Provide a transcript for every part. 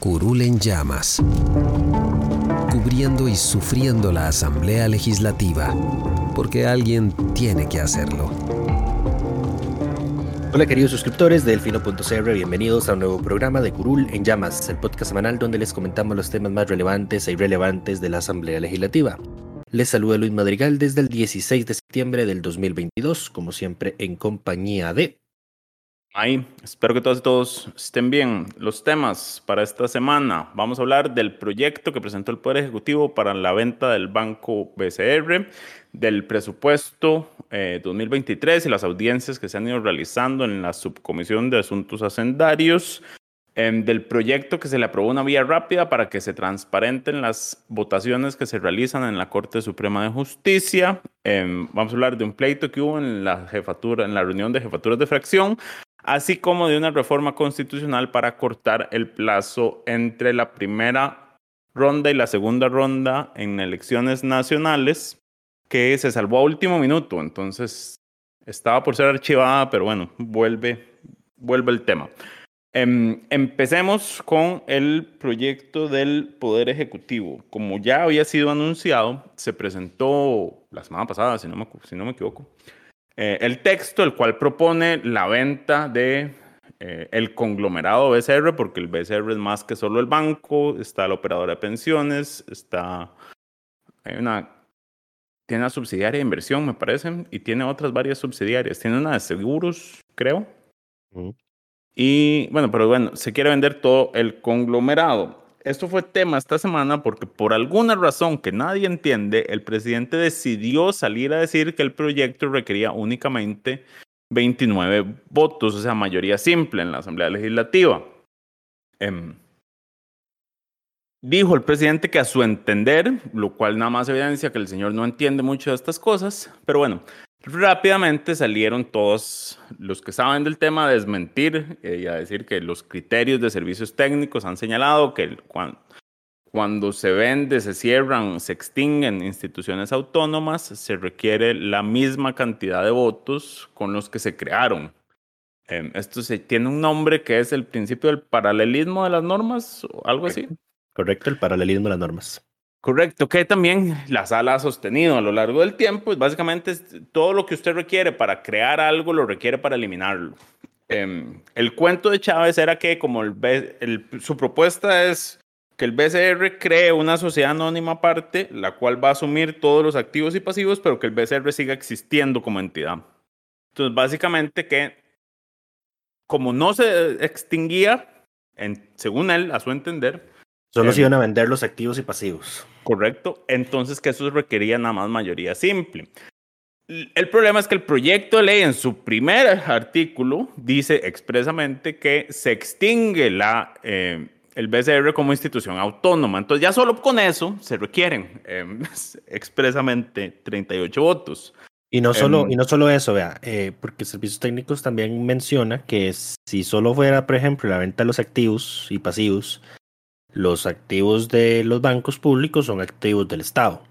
Curul en llamas, cubriendo y sufriendo la Asamblea Legislativa, porque alguien tiene que hacerlo. Hola queridos suscriptores de Delfino.cr, bienvenidos a un nuevo programa de Curul en Llamas, el podcast semanal donde les comentamos los temas más relevantes e irrelevantes de la Asamblea Legislativa. Les saluda Luis Madrigal desde el 16 de septiembre del 2022, como siempre en compañía de Ahí, espero que todos y todos estén bien. Los temas para esta semana. Vamos a hablar del proyecto que presentó el Poder Ejecutivo para la venta del Banco BCR, del presupuesto 2023 eh, y las audiencias que se han ido realizando en la Subcomisión de Asuntos Hacendarios, em, del proyecto que se le aprobó una vía rápida para que se transparenten las votaciones que se realizan en la Corte Suprema de Justicia. Em, vamos a hablar de un pleito que hubo en la jefatura, en la reunión de jefaturas de fracción así como de una reforma constitucional para cortar el plazo entre la primera ronda y la segunda ronda en elecciones nacionales, que se salvó a último minuto, entonces estaba por ser archivada, pero bueno, vuelve, vuelve el tema. Em, empecemos con el proyecto del Poder Ejecutivo. Como ya había sido anunciado, se presentó la semana pasada, si no me, si no me equivoco, eh, el texto, el cual propone la venta de eh, el conglomerado BCR, porque el BCR es más que solo el banco, está la operadora de pensiones, está hay una tiene una subsidiaria de inversión, me parece, y tiene otras varias subsidiarias. Tiene una de seguros, creo. Y bueno, pero bueno, se quiere vender todo el conglomerado esto fue tema esta semana porque por alguna razón que nadie entiende, el presidente decidió salir a decir que el proyecto requería únicamente 29 votos, o sea, mayoría simple en la Asamblea Legislativa. Em, dijo el presidente que a su entender, lo cual nada más evidencia que el señor no entiende mucho de estas cosas, pero bueno, Rápidamente salieron todos los que saben del tema a desmentir eh, y a decir que los criterios de servicios técnicos han señalado que cuando, se vende, se cierran, se extinguen instituciones autónomas, se requiere la misma cantidad de votos con los que se crearon. Em, esto se, tiene un nombre que es el principio del paralelismo de las normas o algo así. Correcto, el paralelismo de las normas. Correcto, que también la sala ha sostenido a lo largo del tiempo, es básicamente todo lo que usted requiere para crear algo lo requiere para eliminarlo. Em, el cuento de Chávez era que como el, su propuesta es que el BCR cree una sociedad anónima aparte, la cual va a asumir todos los activos y pasivos, pero que el BCR siga existiendo como entidad. Entonces, básicamente que como no se extinguía, en, según él, a su entender, Solo se iban a vender los activos y pasivos. Correcto. Entonces que eso requería nada más mayoría simple. El problema es que el proyecto de ley en su primer artículo dice expresamente que se extingue la, eh, el BCR como institución autónoma. Entonces ya solo con eso se requieren eh, expresamente 38 votos. Y no solo, em, y no solo eso, vea, eh, porque Servicios Técnicos también menciona que si solo fuera, por ejemplo, la venta de los activos y pasivos, los activos de los bancos públicos son activos del Estado.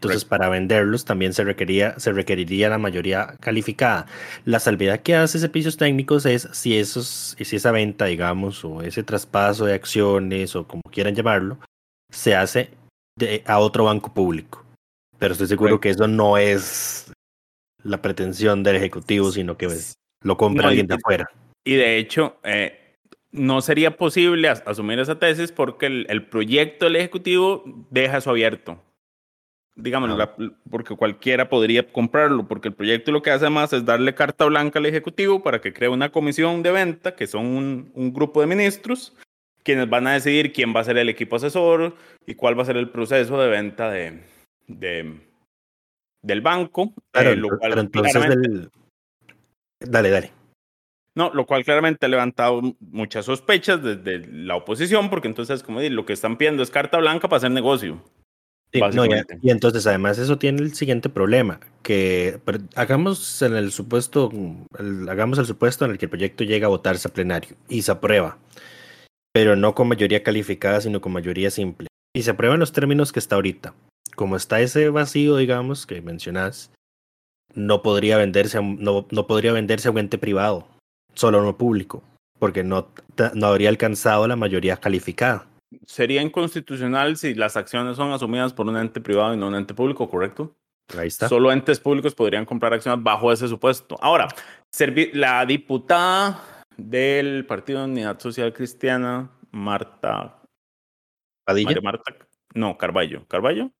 Entonces, para venderlos también se, requería, se requeriría la mayoría calificada. La salvedad que hace servicios técnicos es si, esos, si esa venta, digamos, o ese traspaso de acciones, o como quieran llamarlo, se hace de, a otro banco público. Pero estoy seguro que eso no es la pretensión del Ejecutivo, sino que lo compra alguien de afuera. Y de hecho, eh, no sería posible asumir esa tesis porque el, proyecto del Ejecutivo deja eso abierto. digamos, porque cualquiera podría comprarlo, porque el proyecto lo que hace más es darle carta blanca al Ejecutivo para que cree una comisión de venta, que son un, grupo de ministros, quienes van a decidir quién va a ser el equipo asesor y cuál va a ser el proceso de venta de, del banco. Claro, eh, pero entonces Dale, dale. No, lo cual claramente ha levantado muchas sospechas desde la oposición, porque entonces, como lo que están pidiendo es carta blanca para hacer negocio. y, entonces además eso tiene el siguiente problema, que hagamos en el supuesto, hagamos el supuesto en el que el proyecto llega a votarse a plenario y se aprueba, pero no con mayoría calificada, sino con mayoría simple. Y se aprueba en los términos que está ahorita. Como está ese vacío, digamos, que mencionás, no podría venderse no, no podría venderse a un ente privado solo no público, porque no, no habría alcanzado la mayoría calificada. Sería inconstitucional si las acciones son asumidas por un ente privado y no un ente público, ¿correcto? Ahí está. Solo entes públicos podrían comprar acciones bajo ese supuesto. Ahora, la diputada del Partido de Unidad Social Cristiana, Marta. ¿Padilla? Marta, no, Carballo. ¿Carballo?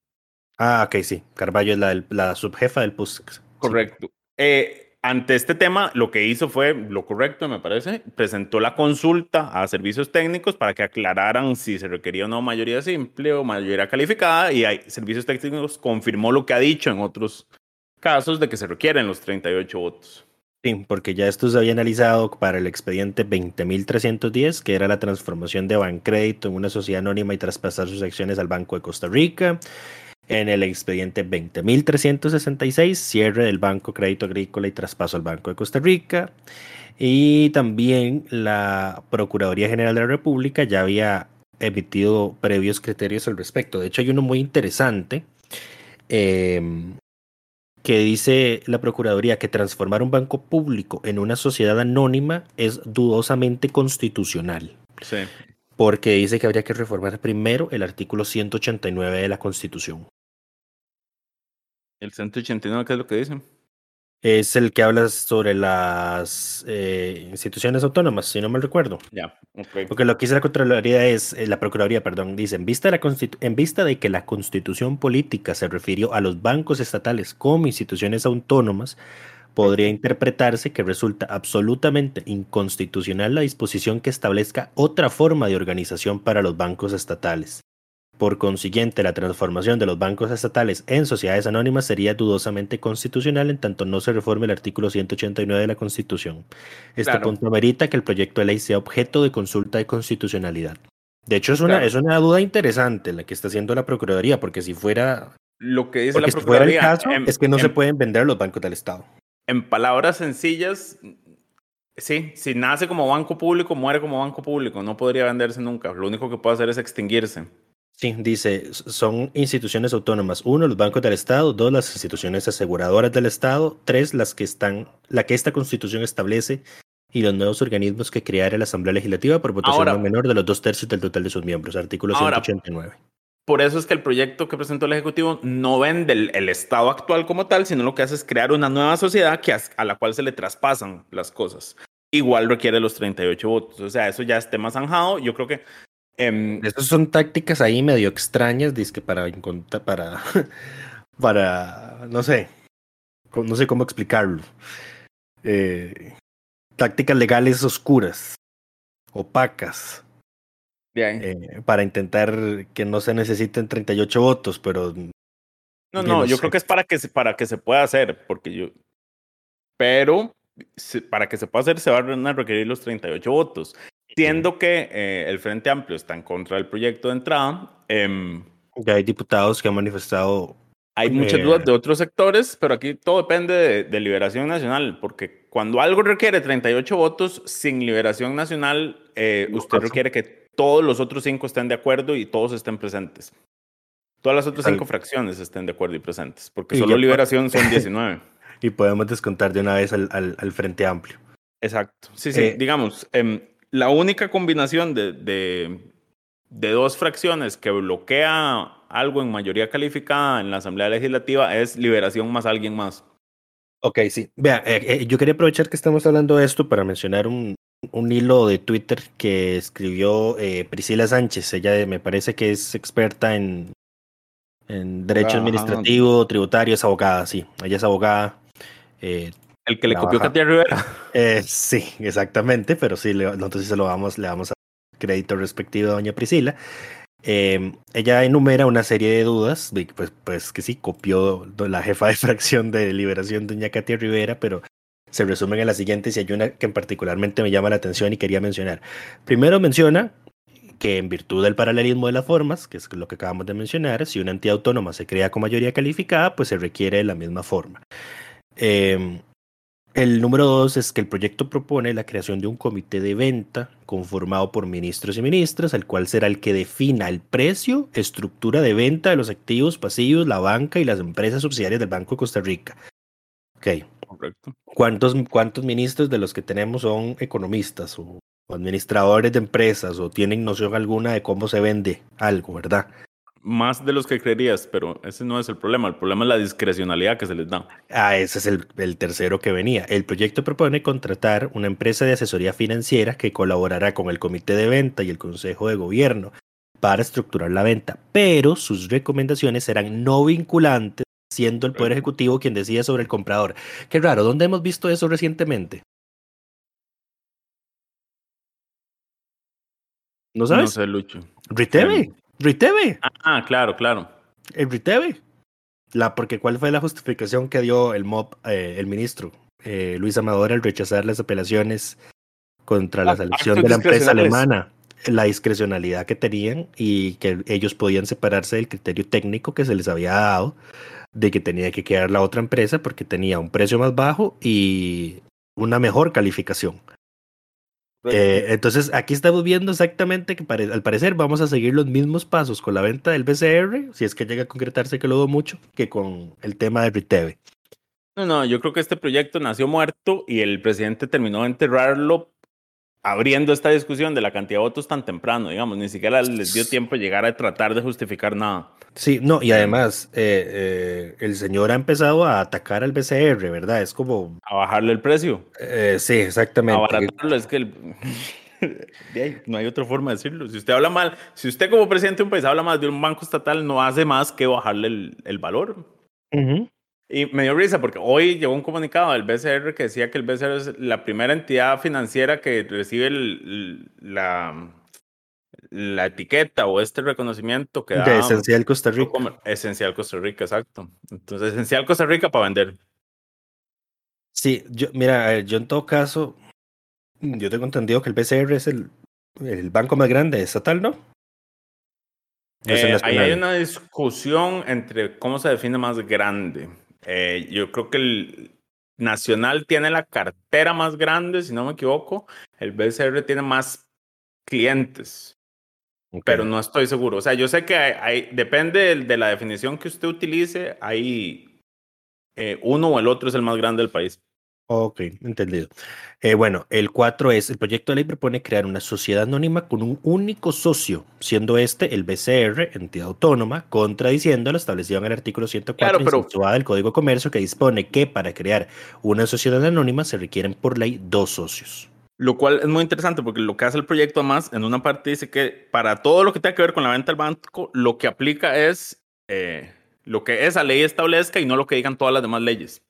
Ah, ok, sí. Carballo es la, la subjefa del PUSC. Correcto. Eh, ante este tema, lo que hizo fue lo correcto, me parece, presentó la consulta a servicios técnicos para que aclararan si se requería no mayoría simple o mayoría calificada y hay, servicios técnicos confirmó lo que ha dicho en otros casos de que se requieren los 38 votos. Sí, porque ya esto se había analizado para el expediente 20.310, que era la transformación de Bancrédito en una sociedad anónima y traspasar sus acciones al Banco de Costa Rica en el expediente 20.366, cierre del Banco Crédito Agrícola y traspaso al Banco de Costa Rica. Y también la Procuraduría General de la República ya había emitido previos criterios al respecto. De hecho, hay uno muy interesante em, que dice la Procuraduría que transformar un banco público en una sociedad anónima es dudosamente constitucional. Sí. Porque dice que habría que reformar primero el artículo 189 de la Constitución. ¿El 189 qué es lo que dice? Es el que habla sobre las eh, instituciones autónomas, si no mal recuerdo. Ya, Porque lo que dice la Contraloría es, eh, la Procuraduría, perdón, dice, en vista, de la en vista de que la constitución política se refirió a los bancos estatales como instituciones autónomas, podría interpretarse que resulta absolutamente inconstitucional la disposición que establezca otra forma de organización para los bancos estatales. Por consiguiente, la transformación de los bancos estatales en sociedades anónimas sería dudosamente constitucional en tanto no se reforme el artículo 189 de la Constitución. Este punto amerita que el proyecto de ley sea objeto de consulta de constitucionalidad. De hecho, es una, es una duda interesante la que está haciendo la Procuraduría, porque si fuera... Lo que dice la Procuraduría... es que no se pueden vender los bancos del Estado. En palabras sencillas, sí, si nace como banco público, muere como banco público, no podría venderse nunca. Lo único que puede hacer es extinguirse. Sí, dice, son instituciones autónomas. Uno, los bancos del Estado. Dos, las instituciones aseguradoras del Estado. Tres, las que están, la que esta constitución establece y los nuevos organismos que creará la Asamblea Legislativa por votación no menor de los dos tercios del total de sus miembros. Artículo 189. Por eso es que el proyecto que presentó el Ejecutivo no vende el, Estado actual como tal, sino lo que hace es crear una nueva sociedad que a, la cual se le traspasan las cosas igual requiere los 38 votos. O sea, eso ya es tema zanjado. Yo creo que Estas son tácticas ahí medio extrañas, que para para para no sé, no sé cómo explicarlo. Eh, tácticas legales oscuras, opacas, eh, para intentar que no se necesiten 38 votos, pero no, no, yo creo que es para que se, para que se pueda hacer, porque yo, pero para que se pueda hacer se van a requerir los 38 votos. Entiendo que eh, el Frente Amplio está en contra del proyecto de entrada. Eh, ya hay diputados que han manifestado. Hay muchas eh, dudas de otros sectores, pero aquí todo depende de, Liberación Nacional, porque cuando algo requiere 38 votos, sin Liberación Nacional, eh, usted requiere que todos los otros cinco estén de acuerdo y todos estén presentes. Todas las otras cinco fracciones estén de acuerdo y presentes, porque solo Liberación son 19. y podemos descontar de una vez al, al, Frente Amplio. Exacto. Sí, sí. digamos, eh, la única combinación de, de, dos fracciones que bloquea algo en mayoría calificada en la Asamblea Legislativa es liberación más alguien más. Ok, sí. Vea, eh, eh, yo quería aprovechar que estamos hablando de esto para mencionar un, un hilo de Twitter que escribió eh, Priscila Sánchez. Ella me parece que es experta en, En derecho administrativo, tributario, es abogada, sí. Ella es abogada. El que le copió Katia Rivera. Eh, sí, exactamente, pero sí, le, nosotros sí se lo vamos, le damos a crédito respectivo a doña Priscila. Em, ella enumera una serie de dudas, pues, pues que sí, copió la jefa de fracción de liberación, doña Katia Rivera, pero se resumen en las siguientes y hay una que en particularmente me llama la atención y quería mencionar. Primero menciona que en virtud del paralelismo de las formas, que es lo que acabamos de mencionar, si una entidad autónoma se crea con mayoría calificada, pues se requiere de la misma forma. Eh, el número dos es que el proyecto propone la creación de un comité de venta conformado por ministros y ministras, el cual será el que defina el precio, estructura de venta de los activos pasivos, la banca y las empresas subsidiarias del Banco de Costa Rica. Ok. Correcto. ¿Cuántos, ¿Cuántos ministros de los que tenemos son economistas o administradores de empresas o tienen noción alguna de cómo se vende algo, verdad? Más de los que creerías, pero ese no es el problema. El problema es la discrecionalidad que se les da. Ah, ese es el, tercero que venía. El proyecto propone contratar una empresa de asesoría financiera que colaborará con el comité de venta y el consejo de gobierno para estructurar la venta, pero sus recomendaciones serán no vinculantes, siendo el Poder Ejecutivo quien decida sobre el comprador. Qué raro, ¿dónde hemos visto eso recientemente? ¿No sabes? No sé, Lucho. Riteve. Riteve. Ah, claro, claro. El Riteve. La, porque ¿cuál fue la justificación que dio el MOB, eh, el ministro eh, Luis Amador al rechazar las apelaciones contra la selección de la empresa alemana? La discrecionalidad que tenían y que ellos podían separarse del criterio técnico que se les había dado de que tenía que quedar la otra empresa porque tenía un precio más bajo y una mejor calificación. Eh, entonces, aquí estamos viendo exactamente que al parecer vamos a seguir los mismos pasos con la venta del BCR, si es que llega a concretarse, que lo dudo mucho, que con el tema de Riteve. No, no, yo creo que este proyecto nació muerto y el presidente terminó de enterrarlo abriendo esta discusión de la cantidad de votos tan temprano, digamos, ni siquiera les dio tiempo de llegar a tratar de justificar nada. Sí, no, y además eh, eh, el señor ha empezado a atacar al BCR, ¿verdad? Es como... A bajarle el precio. Eh, sí, exactamente. A baratarlo, es que el... no hay otra forma de decirlo. Si usted habla mal, si usted como presidente de un país habla más de un banco estatal, no hace más que bajarle el, el valor. Y me dio risa porque hoy llegó un comunicado del BCR que decía que el BCR es la primera entidad financiera que recibe la, la etiqueta o este reconocimiento que da. De Esencial Costa Rica. Esencial Costa Rica, exacto. Entonces, Esencial Costa Rica para vender. Sí, yo, mira, yo en todo caso, yo tengo entendido que el BCR es el, el banco más grande estatal, ¿no? Eh, ahí hay una discusión entre cómo se define más grande. Eh, yo creo que el Nacional tiene la cartera más grande, si no me equivoco. El BCR tiene más clientes. Pero no estoy seguro. O sea, yo sé que hay, depende de, la definición que usted utilice, hay eh, uno o el otro es el más grande del país. Ok, entendido. Eh, bueno, el 4 es, el proyecto de ley propone crear una sociedad anónima con un único socio, siendo este el BCR, entidad autónoma, contradiciendo lo establecido en el artículo 104 claro, del Código de Comercio, que dispone que para crear una sociedad anónima se requieren por ley dos socios. Lo cual es muy interesante porque lo que hace el proyecto además, en una parte dice que para todo lo que tenga que ver con la venta del banco, lo que aplica es eh, lo que esa ley establezca y no lo que digan todas las demás leyes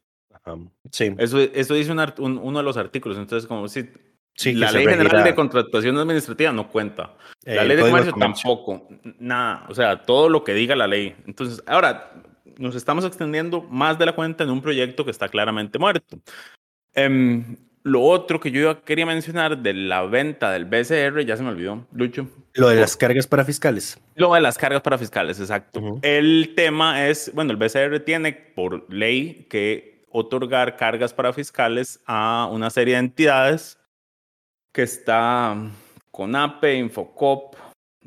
sí. Eso, eso dice uno de los artículos. Entonces, como si la ley general de contratación administrativa no cuenta. La ley de comercio, tampoco. Nada. O sea, todo lo que diga la ley. Entonces, ahora nos estamos extendiendo más de la cuenta en un proyecto que está claramente muerto. Em, lo otro que yo quería mencionar de la venta del BCR, ya se me olvidó, Lucho. Lo de las cargas para fiscales. Lo de las cargas para fiscales, exacto. El tema es, bueno, el BCR tiene por ley que otorgar cargas para fiscales a una serie de entidades que está con APE, Infocop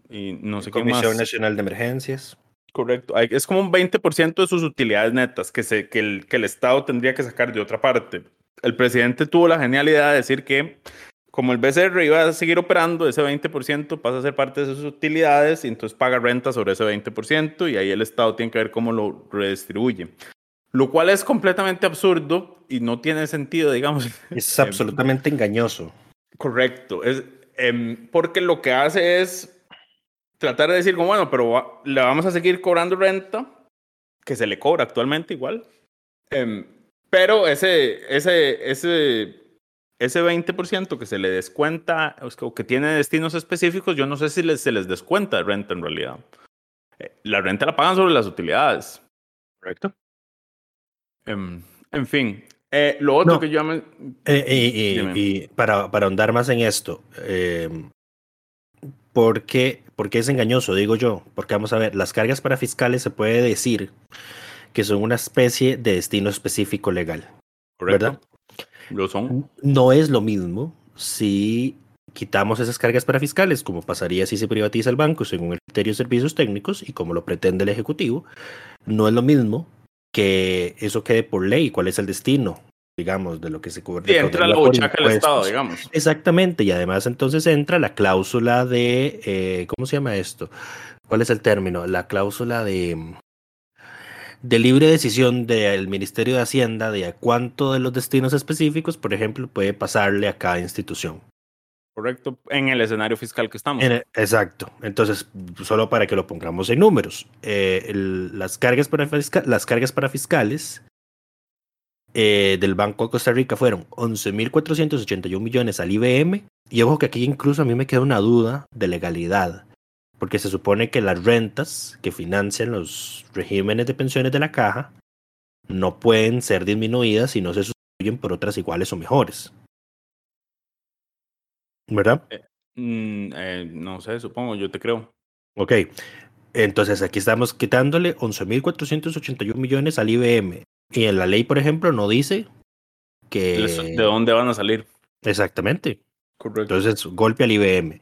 y no sé qué más. Comisión Nacional de Emergencias. Correcto. Es como un 20% de sus utilidades netas que, se, que, el, que el Estado tendría que sacar de otra parte. El presidente tuvo la genialidad de decir que como el BCR iba a seguir operando, ese 20% pasa a ser parte de sus utilidades y entonces paga renta sobre ese 20% y ahí el Estado tiene que ver cómo lo redistribuye. Lo cual es completamente absurdo y no tiene sentido, digamos. Es absolutamente engañoso. Correcto. Es, em, porque lo que hace es tratar de decir, como, bueno, pero le vamos a seguir cobrando renta que se le cobra actualmente igual. Em, pero ese, ese, ese, ese 20% que se le descuenta o que tiene destinos específicos, yo no sé si se les descuenta de renta en realidad. Eh, la renta la pagan sobre las utilidades. Correcto. Em, en fin, eh, lo otro que yo me... Eh, y, para, para ahondar más en esto, em, ¿por, qué, es engañoso? Digo yo, porque vamos a ver, las cargas para fiscales se puede decir que son una especie de destino específico legal. Correcto. ¿Verdad? Lo son. No es lo mismo si quitamos esas cargas para fiscales, como pasaría si se privatiza el banco según el criterio de servicios técnicos y como lo pretende el Ejecutivo. No es lo mismo que eso quede por ley, cuál es el destino, digamos, de lo que se cubre. Sí, entra la buchaca del Estado, digamos. Exactamente, y además entonces entra la cláusula de, eh, ¿cómo se llama esto? ¿Cuál es el término? La cláusula de, de libre decisión del Ministerio de Hacienda de cuánto de los destinos específicos, por ejemplo, puede pasarle a cada institución. Correcto, en el escenario fiscal que estamos. exacto. Entonces, solo para que lo pongamos en números, eh, las, cargas para fiscales eh, del Banco de Costa Rica fueron 11.481 millones al IBM. Y ojo que aquí incluso a mí me queda una duda de legalidad, porque se supone que las rentas que financian los regímenes de pensiones de la caja no pueden ser disminuidas si no se sustituyen por otras iguales o mejores. ¿Verdad? Eh, mm, eh, no sé, supongo, yo te creo. Ok, entonces aquí estamos quitándole 11.481 millones al IBM. Y en la ley, por ejemplo, no dice que... ¿De dónde van a salir? Exactamente. Correcto. Entonces, golpe al IBM.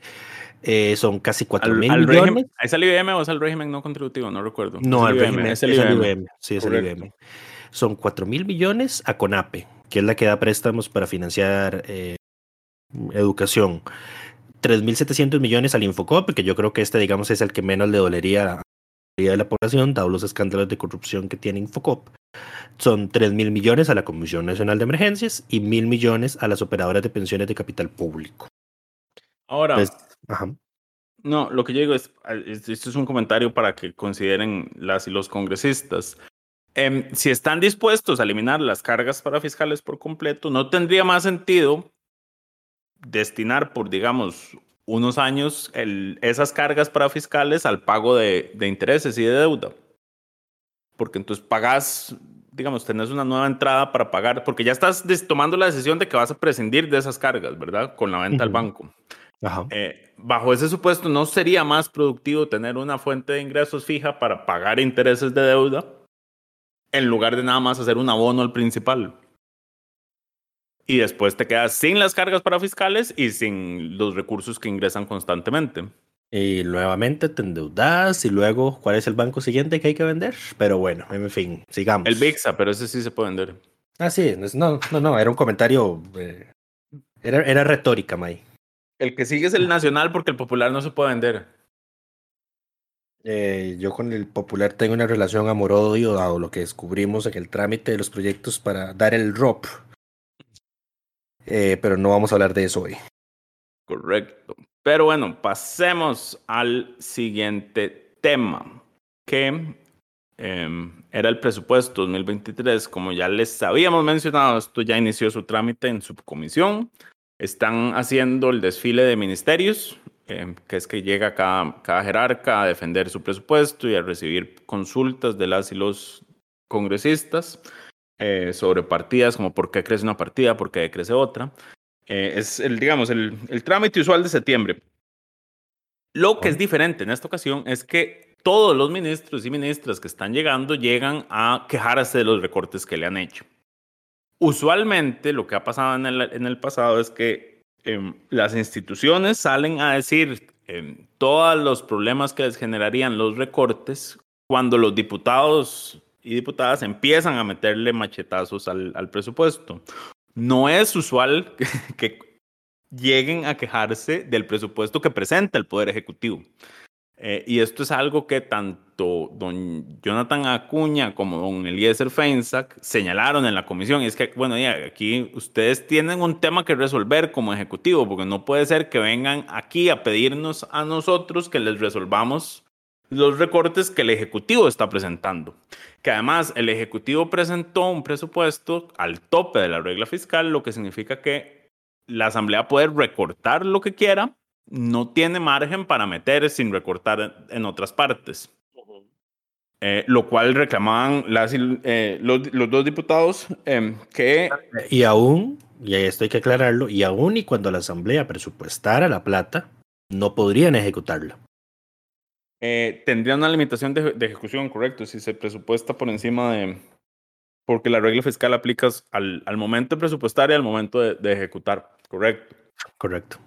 Eh, son casi 4 mil millones. ¿Es el IBM o es el régimen no contributivo? No recuerdo. No, el, régimen, es el IBM. Sí, es el IBM. Son 4 mil millones a CONAPE, que es la que da préstamos para financiar eh, educación. 3.700 millones al Infocop, que yo creo que este, digamos, es el que menos le dolería a la mayoría de la población, dado los escándalos de corrupción que tiene Infocop. Son 3.000 millones a la Comisión Nacional de Emergencias y 1.000 millones a las operadoras de pensiones de capital público. Ahora, no, lo que yo digo es, esto es un comentario para que consideren las y los congresistas. Em, si están dispuestos a eliminar las cargas para fiscales por completo, no tendría más sentido destinar por, digamos, unos años esas cargas para fiscales al pago de, intereses y de deuda. Porque entonces pagas, digamos, tenés una nueva entrada para pagar, porque ya estás tomando la decisión de que vas a prescindir de esas cargas, ¿verdad? Con la venta al banco. Eh, bajo ese supuesto, ¿no sería más productivo tener una fuente de ingresos fija para pagar intereses de deuda en lugar de nada más hacer un abono al principal? Y después te quedas sin las cargas para fiscales y sin los recursos que ingresan constantemente. Y nuevamente te endeudas y luego, ¿cuál es el banco siguiente que hay que vender? Pero bueno, en fin, sigamos. El VIXA, pero ese sí se puede vender. Ah, sí, no, no, no, era un comentario, eh, era, era retórica, May. El que sigue es el nacional porque el popular no se puede vender. Eh, yo con el popular tengo una relación amor-odio, dado lo que descubrimos en el trámite de los proyectos para dar el ROP eh, pero no vamos a hablar de eso hoy. Correcto. Pero bueno, pasemos al siguiente tema, que em, era el presupuesto 2023. Como ya les habíamos mencionado, esto ya inició su trámite en subcomisión. Están haciendo el desfile de ministerios, em, que es que llega cada, cada jerarca a defender su presupuesto y a recibir consultas de las y los congresistas. Eh, sobre partidas, como por qué crece una partida, por qué crece otra. Eh, es el, digamos, el, el, trámite usual de septiembre. Lo que es diferente en esta ocasión es que todos los ministros y ministras que están llegando llegan a quejarse de los recortes que le han hecho. Usualmente lo que ha pasado en el, en el pasado es que em, las instituciones salen a decir em, todos los problemas que les generarían los recortes cuando los diputados y diputadas empiezan a meterle machetazos al, al presupuesto. No es usual que, lleguen a quejarse del presupuesto que presenta el Poder Ejecutivo. Eh, y esto es algo que tanto don Jonathan Acuña como don Eliezer Feinsack señalaron en la comisión. Y es que, bueno, ya, aquí ustedes tienen un tema que resolver como ejecutivo, porque no puede ser que vengan aquí a pedirnos a nosotros que les resolvamos los recortes que el Ejecutivo está presentando. Que además el Ejecutivo presentó un presupuesto al tope de la regla fiscal, lo que significa que la Asamblea puede recortar lo que quiera, no tiene margen para meter sin recortar en otras partes. Eh, lo cual reclamaban las, eh, los, dos diputados em, que... Y aún, y esto hay que aclararlo, y aún y cuando la Asamblea presupuestara la plata, no podrían ejecutarla. Eh, tendría una limitación de, ejecución, correcto, si se presupuesta por encima de... Porque la regla fiscal aplicas al, al momento de presupuestar y al momento de, de ejecutar, correcto. Correcto.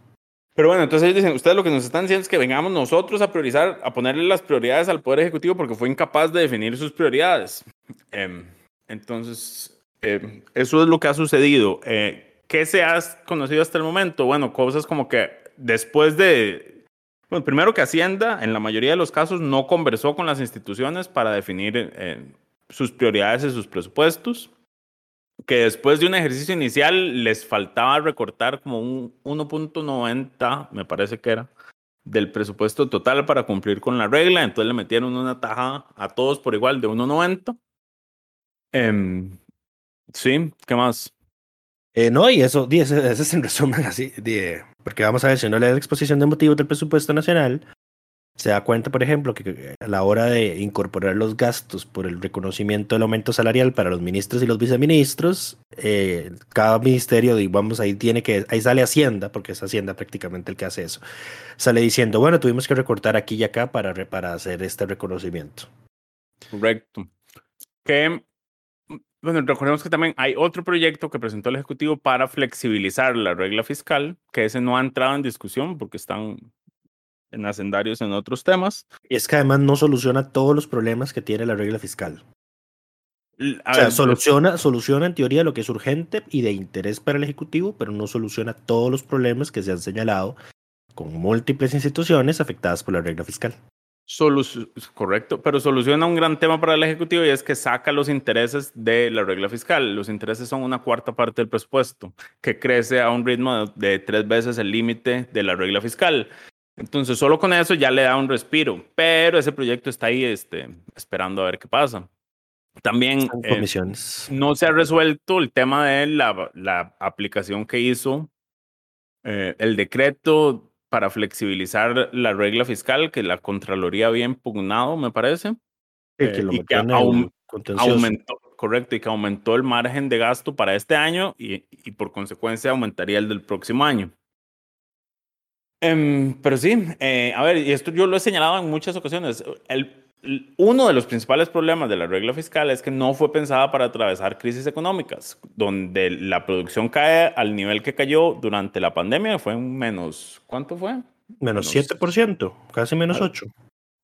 Pero bueno, entonces ellos dicen, ustedes lo que nos están diciendo es que vengamos nosotros a priorizar, a ponerle las prioridades al Poder Ejecutivo porque fue incapaz de definir sus prioridades. Em, entonces, em, eso es lo que ha sucedido. Eh, ¿Qué se ha conocido hasta el momento? Bueno, cosas como que después de... Bueno, primero que Hacienda, en la mayoría de los casos, no conversó con las instituciones para definir eh, sus prioridades y sus presupuestos que después de un ejercicio inicial les faltaba recortar como un 1.90, me parece que era, del presupuesto total para cumplir con la regla, entonces le metieron una taja a todos por igual de 1.90. Em, sí, ¿qué más? Eh, no, y eso, ese, es en resumen así, porque vamos a ver, si no lee la exposición de motivos del presupuesto nacional, se da cuenta, por ejemplo, que a la hora de incorporar los gastos por el reconocimiento del aumento salarial para los ministros y los viceministros, eh, cada ministerio, digamos, ahí tiene que, ahí sale Hacienda, porque es Hacienda prácticamente el que hace eso, sale diciendo, bueno, tuvimos que recortar aquí y acá para, para hacer este reconocimiento. Correcto. Que, bueno, recordemos que también hay otro proyecto que presentó el Ejecutivo para flexibilizar la regla fiscal, que ese no ha entrado en discusión porque están en hacendarios en otros temas. Y es que además no soluciona todos los problemas que tiene la regla fiscal. o sea, soluciona, soluciona en teoría lo que es urgente y de interés para el Ejecutivo, pero no soluciona todos los problemas que se han señalado con múltiples instituciones afectadas por la regla fiscal. Correcto, pero soluciona un gran tema para el Ejecutivo y es que saca los intereses de la regla fiscal. Los intereses son una cuarta parte del presupuesto, que crece a un ritmo de tres veces el límite de la regla fiscal. Entonces, solo con eso ya le da un respiro, pero ese proyecto está ahí este, esperando a ver qué pasa. También eh, no se ha resuelto el tema de la, la aplicación que hizo eh, el decreto para flexibilizar la regla fiscal que la Contraloría había impugnado, me parece. que y que eh, aumentó, correcto, y que aumentó el margen de gasto para este año y, y por consecuencia aumentaría el del próximo año. Em, pero sí, eh, a ver, y esto yo lo he señalado en muchas ocasiones. El, uno de los principales problemas de la regla fiscal es que no fue pensada para atravesar crisis económicas, donde la producción cae al nivel que cayó durante la pandemia, fue un menos, ¿cuánto fue? Menos, 7%, casi menos 8%.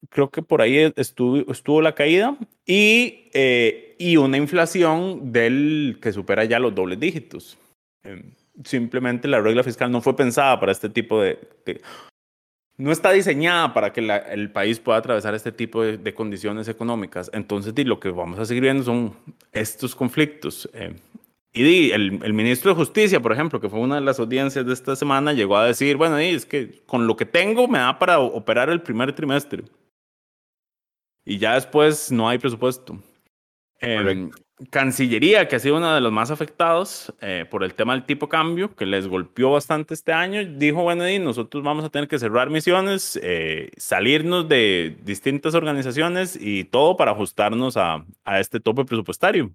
Creo que por ahí estuvo, estuvo la caída y, eh, y una inflación del que supera ya los dobles dígitos. Em, simplemente la regla fiscal no fue pensada para este tipo de... no está diseñada para que el país pueda atravesar este tipo de, condiciones económicas. Entonces, lo que vamos a seguir viendo son estos conflictos. Eh, y el, el, ministro de Justicia, por ejemplo, que fue una de las audiencias de esta semana, llegó a decir, bueno, es que con lo que tengo me da para operar el primer trimestre. Y ya después no hay presupuesto. Eh, Cancillería, que ha sido uno de los más afectados eh, por el tema del tipo cambio, que les golpeó bastante este año, dijo, bueno, y nosotros vamos a tener que cerrar misiones, eh, salirnos de distintas organizaciones y todo para ajustarnos a, a este tope presupuestario.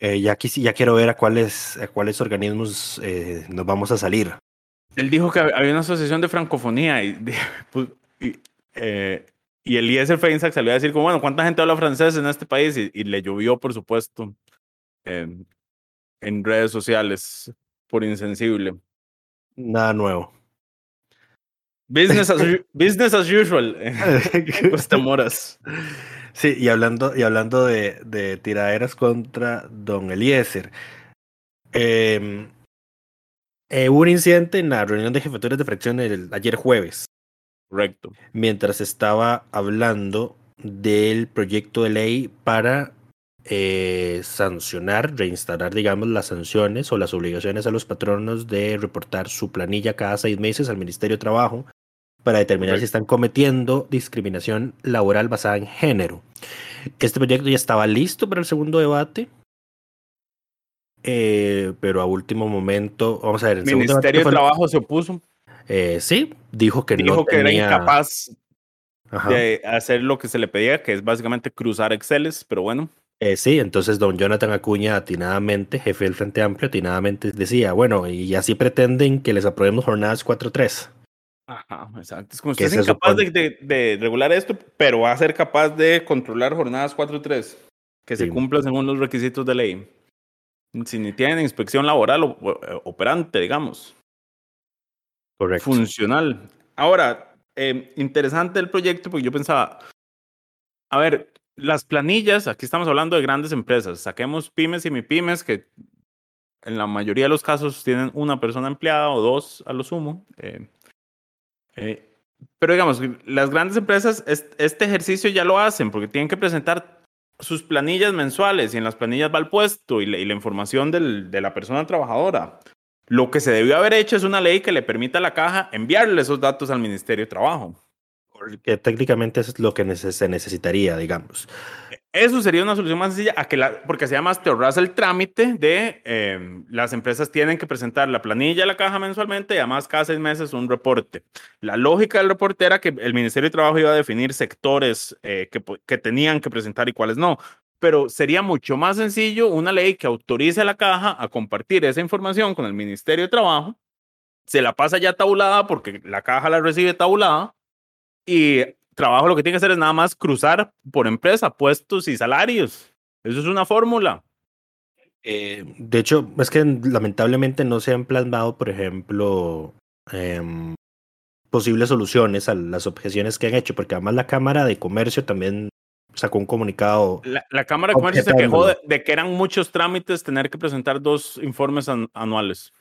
Eh, ya, ya quiero ver a cuáles, a cuáles organismos nos vamos a salir. Él dijo que había una asociación de francofonía y, pues, y y Eliezer Feinsack salió a decir como, bueno, ¿cuánta gente habla francés en este país? Y, le llovió, por supuesto, en, en redes sociales por insensible. Nada nuevo. Business as, business as usual. Costa Moras. Sí, y hablando, y hablando de, de tiraderas contra Don Eliezer. Em, eh, hubo un incidente en la reunión de jefaturas de fracción el, ayer jueves. Correcto. Mientras estaba hablando del proyecto de ley para eh, sancionar, reinstalar, digamos, las sanciones o las obligaciones a los patronos de reportar su planilla cada seis meses al Ministerio de Trabajo para determinar si están cometiendo discriminación laboral basada en género. Este proyecto ya estaba listo para el segundo debate, eh, pero a último momento, vamos a ver, el Ministerio de Trabajo se opuso. Eh, sí, dijo que dijo no que tenía... era incapaz de hacer lo que se le pedía, que es básicamente cruzar Exceles, pero bueno. Eh, sí, entonces don Jonathan Acuña atinadamente, jefe del Frente Amplio, atinadamente decía, bueno, y así pretenden que les aprobemos jornadas 4-3. Ajá, exacto. Es como usted es incapaz de, de, regular esto, pero va a ser capaz de controlar jornadas 4-3, que se cumplan según los requisitos de ley. Si ni tienen inspección laboral o, operante, digamos. Correcto. Funcional. Ahora, eh, interesante el proyecto porque yo pensaba, a ver, las planillas, aquí estamos hablando de grandes empresas, saquemos pymes y mi pymes que en la mayoría de los casos tienen una persona empleada o dos a lo sumo. Eh, eh, pero digamos, las grandes empresas este ejercicio ya lo hacen porque tienen que presentar sus planillas mensuales y en las planillas va el puesto y la, información de la persona trabajadora. Lo que se debió haber hecho es una ley que le permita a la caja enviarle esos datos al Ministerio de Trabajo. Que técnicamente es lo que se necesitaría, digamos. Eso sería una solución más sencilla, a que la, porque se llama te ahorras el trámite de em, las empresas tienen que presentar la planilla a la caja mensualmente y además cada seis meses un reporte. La lógica del reporte era que el Ministerio de Trabajo iba a definir sectores eh, que, que tenían que presentar y cuáles no, pero sería mucho más sencillo una ley que autorice a la caja a compartir esa información con el Ministerio de Trabajo, se la pasa ya tabulada porque la caja la recibe tabulada y trabajo lo que tiene que hacer es nada más cruzar por empresa, puestos y salarios. Eso es una fórmula. Eh, de hecho, es que lamentablemente no se han plasmado, por ejemplo, em, posibles soluciones a las objeciones que han hecho, porque además la Cámara de Comercio también sacó un comunicado. La, Cámara de Comercio se quejó de, que eran muchos trámites tener que presentar dos informes anuales.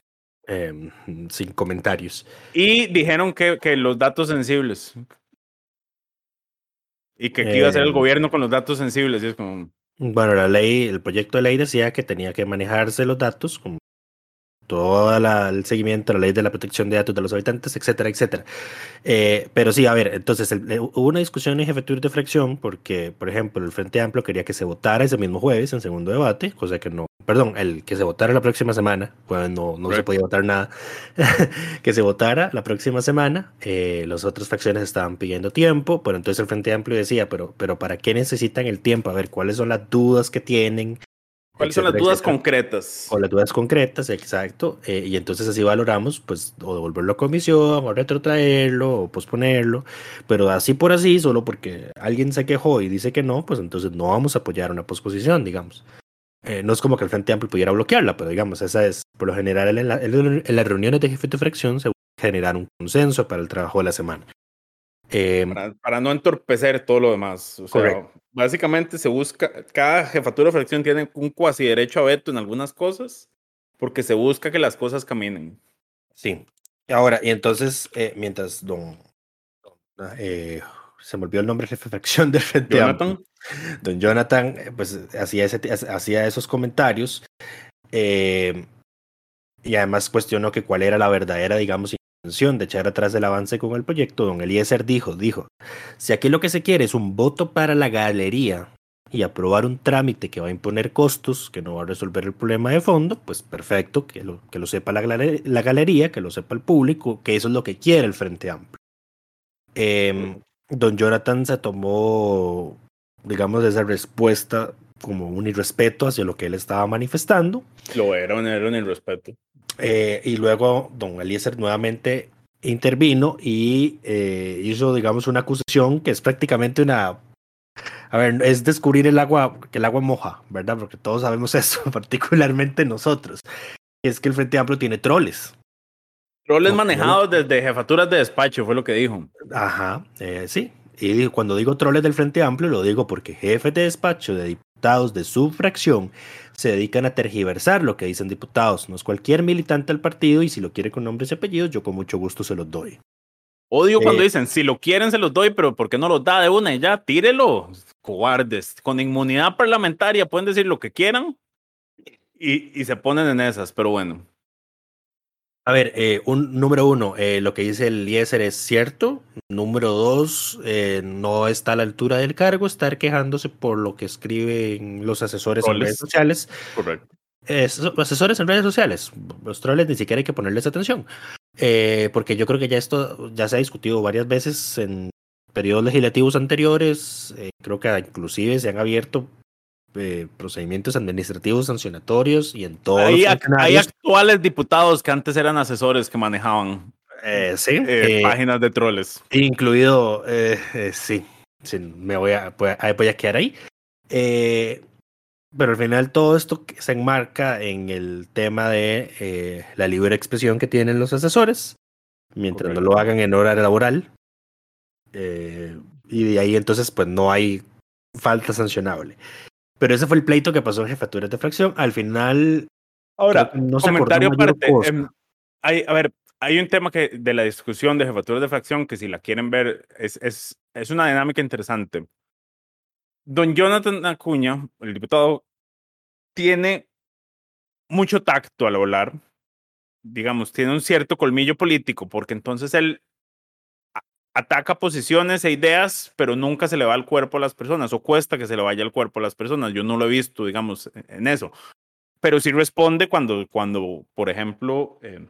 Em, sin comentarios. Y dijeron que, que los datos sensibles, y que aquí iba a ser el eh, gobierno con los datos sensibles. Y es como... Bueno, la ley, el proyecto de ley decía que tenía que manejarse los datos como todo el seguimiento, la ley de la protección de datos de los habitantes, etcétera, etcétera. Eh, pero sí, a ver, entonces eh, hubo una discusión en jefatura de fracción porque, por ejemplo, el Frente Amplio quería que se votara ese mismo jueves en segundo debate, cosa que no, perdón, el que se votara la próxima semana, pues no, no se podía votar nada, que se votara la próxima semana, eh, las otras fracciones estaban pidiendo tiempo, pero entonces el Frente Amplio decía, pero, pero ¿para qué necesitan el tiempo? A ver, ¿cuáles son las dudas que tienen? ¿Cuáles son las dudas concretas? O las dudas concretas, exacto. Eh, y entonces así valoramos, pues, o devolverlo a comisión, o retrotraerlo, o posponerlo. Pero así por así, solo porque alguien se quejó y dice que no, pues entonces no vamos a apoyar una posposición, digamos. Eh, no es como que el Frente Amplio pudiera bloquearla, pero digamos, esa es, por lo general, en, las reuniones de jefe de fracción se generar un consenso para el trabajo de la semana. Eh, para, no entorpecer todo lo demás. O sea, básicamente se busca, cada jefatura de fracción tiene un cuasi derecho a veto en algunas cosas, porque se busca que las cosas caminen. Sí. Ahora, y entonces, eh, mientras don, eh, se me olvidó el nombre de jefe de fracción del Frente Jonathan. don Jonathan, pues hacía, ese, hacía esos comentarios. y además cuestionó que cuál era la verdadera, digamos, de echar atrás el avance con el proyecto, don Eliezer dijo, dijo, si aquí lo que se quiere es un voto para la galería y aprobar un trámite que va a imponer costos, que no va a resolver el problema de fondo, pues perfecto, que lo, que lo sepa la, galería, que lo sepa el público, que eso es lo que quiere el Frente Amplio. Em, don Jonathan se tomó, digamos, esa respuesta como un irrespeto hacia lo que él estaba manifestando. Lo era, era un irrespeto. Eh, y luego don Eliezer nuevamente intervino y eh, hizo, digamos, una acusación que es prácticamente una... A ver, es descubrir el agua, que el agua moja, ¿verdad? Porque todos sabemos eso, particularmente nosotros. Es que el Frente Amplio tiene troles. Troles manejados desde jefaturas de despacho, fue lo que dijo. Ajá, eh, sí. Y cuando digo troles del Frente Amplio, lo digo porque jefes de despacho de diputados de su fracción se dedican a tergiversar lo que dicen diputados. No es cualquier militante del partido y si lo quiere con nombres y apellidos, yo con mucho gusto se los doy. Odio cuando eh, dicen, si lo quieren se los doy, pero ¿por qué no los da de una y ya? Tírelo, cobardes. Con inmunidad parlamentaria pueden decir lo que quieran y, y se ponen en esas, pero bueno. A ver, eh, un, número uno, eh, lo que dice el IESER es cierto. Número dos, eh, no está a la altura del cargo estar quejándose por lo que escriben los asesores en redes sociales. Correcto. los asesores en redes sociales, los troles ni siquiera hay que ponerles atención. porque yo creo que ya esto ya se ha discutido varias veces en periodos legislativos anteriores. creo que inclusive se han abierto eh, procedimientos administrativos sancionatorios y en todos hay, hay actuales diputados que antes eran asesores que manejaban eh, sí, eh, páginas de troles. Incluido, sí, sí, me voy a, voy a, quedar ahí. pero al final todo esto se enmarca en el tema de la libre expresión que tienen los asesores, mientras no lo hagan en horario laboral. y de ahí entonces pues no hay falta sancionable. Pero ese fue el pleito que pasó en jefaturas de fracción. Al final. Ahora, no comentario aparte. Em, hay, a ver, hay un tema que de la discusión de jefaturas de fracción que si la quieren ver es, es, es una dinámica interesante. Don Jonathan Acuña, el diputado, tiene mucho tacto al hablar, digamos, tiene un cierto colmillo político, porque entonces él ataca posiciones e ideas, pero nunca se le va al cuerpo a las personas, o cuesta que se le vaya al cuerpo a las personas. Yo no lo he visto, digamos, e-, en eso. Pero sí responde cuando, cuando por ejemplo, eh,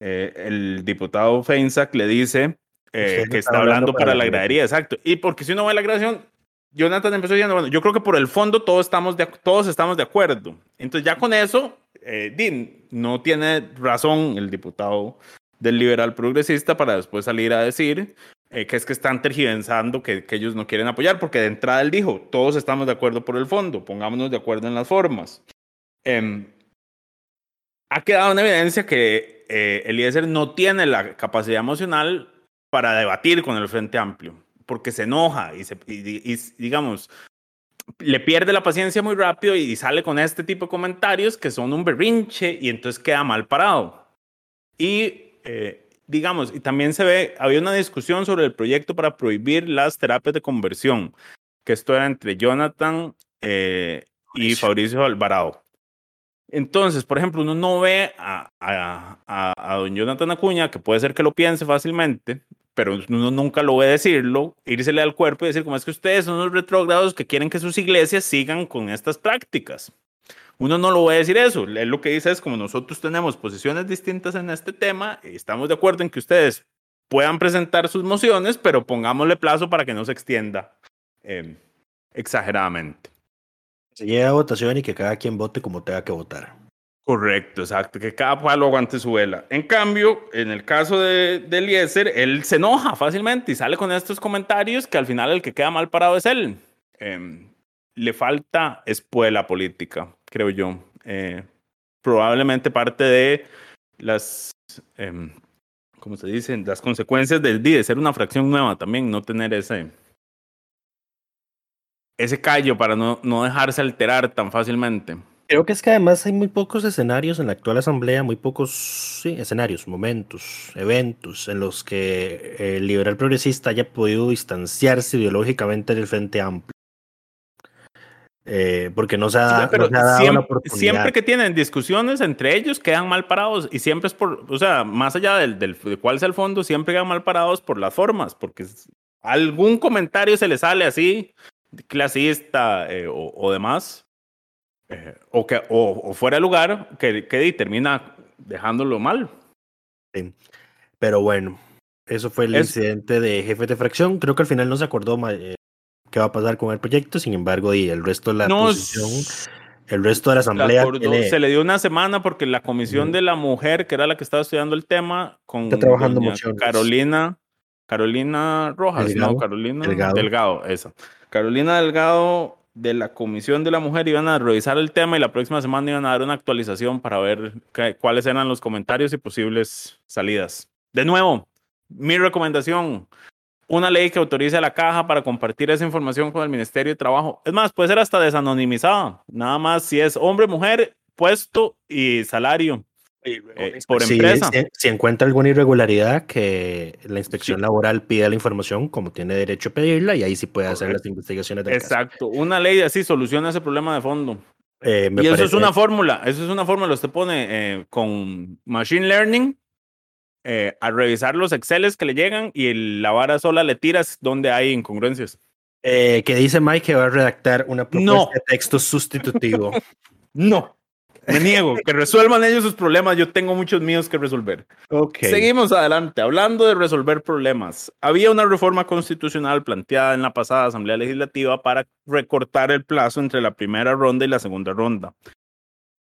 eh, el diputado Feinsack le dice eh, que está hablando para, la gradería, exacto. Y porque si uno va a la grabación, Jonathan empezó diciendo, bueno, yo creo que por el fondo todos estamos de, todos estamos de acuerdo. Entonces ya con eso, Dean no tiene razón el diputado del liberal progresista para después salir a decir eh, que es que están tergiversando, que, que, ellos no quieren apoyar, porque de entrada él dijo, todos estamos de acuerdo por el fondo, pongámonos de acuerdo en las formas. Eh, ha quedado en evidencia que eh, Eliezer no tiene la capacidad emocional para debatir con el Frente Amplio, porque se enoja y, y, digamos, le pierde la paciencia muy rápido y sale con este tipo de comentarios que son un berrinche y entonces queda mal parado. Y eh, digamos, y también se ve, había una discusión sobre el proyecto para prohibir las terapias de conversión, que esto era entre Jonathan eh, y Fabricio Alvarado. Entonces, por ejemplo, uno no ve a, a, a, don Jonathan Acuña, que puede ser que lo piense fácilmente, pero uno nunca lo ve decirlo, irsele al cuerpo y decir, como es que ustedes son los retrógrados que quieren que sus iglesias sigan con estas prácticas. Uno no lo va a decir eso. Él lo que dice es como nosotros tenemos posiciones distintas en este tema, estamos de acuerdo en que ustedes puedan presentar sus mociones, pero pongámosle plazo para que no se extienda em, exageradamente. Se llegue a votación y que cada quien vote como tenga que votar. Correcto, exacto, que cada palo aguante su vela. En cambio, en el caso de, de Eliezer, él se enoja fácilmente y sale con estos comentarios que al final el que queda mal parado es él. Eh, le falta espuela política, creo yo. Eh, probablemente parte de las, eh, ¿cómo se dicen? Las consecuencias del de ser una fracción nueva también, no tener ese, ese callo para no, no dejarse alterar tan fácilmente. Creo que es que además hay muy pocos escenarios en la actual asamblea, muy pocos escenarios, momentos, eventos en los que el liberal progresista haya podido distanciarse ideológicamente del Frente Amplio. Eh, porque no se ha, pero siempre, siempre, que tienen discusiones entre ellos quedan mal parados y siempre es por, o sea, más allá del, del de cuál es el fondo, siempre quedan mal parados por las formas, porque algún comentario se le sale así, clasista eh, o, demás, eh, o, que, o, fuera de lugar, que, que termina dejándolo mal. Sí. Pero bueno, eso fue el incidente de jefe de fracción. Creo que al final no se acordó qué va a pasar con el proyecto, sin embargo, y el resto de la posición, el resto de la asamblea. Se le dio una semana porque la comisión de la mujer, que era la que estaba estudiando el tema, con trabajando Carolina, Carolina Rojas, no, Carolina Delgado. Delgado, eso. Carolina Delgado de la Comisión de la Mujer iban a revisar el tema y la próxima semana iban a dar una actualización para ver cuáles eran los comentarios y posibles salidas. De nuevo, mi recomendación, una ley que autorice a la caja para compartir esa información con el Ministerio de Trabajo. Es más, puede ser hasta desanonimizada, nada más si es hombre, mujer, puesto y salario. Eh, por empresa. Si, encuentra alguna irregularidad, que la inspección laboral pida la información como tiene derecho a pedirla y ahí sí puede hacer las investigaciones Exacto, una ley así soluciona ese problema de fondo. Eh, me y eso es una fórmula, eso es una fórmula, usted pone eh, con Machine Learning eh, a revisar los Exceles que le llegan y la vara sola le tiras donde hay incongruencias. eh, que dice Mike que va a redactar una propuesta No. de texto sustitutivo. No, me niego, que resuelvan ellos sus problemas, yo tengo muchos míos que resolver. ok. Seguimos adelante, hablando de resolver problemas. Había una reforma constitucional planteada en la pasada Asamblea Legislativa para recortar el plazo entre la primera ronda y la segunda ronda.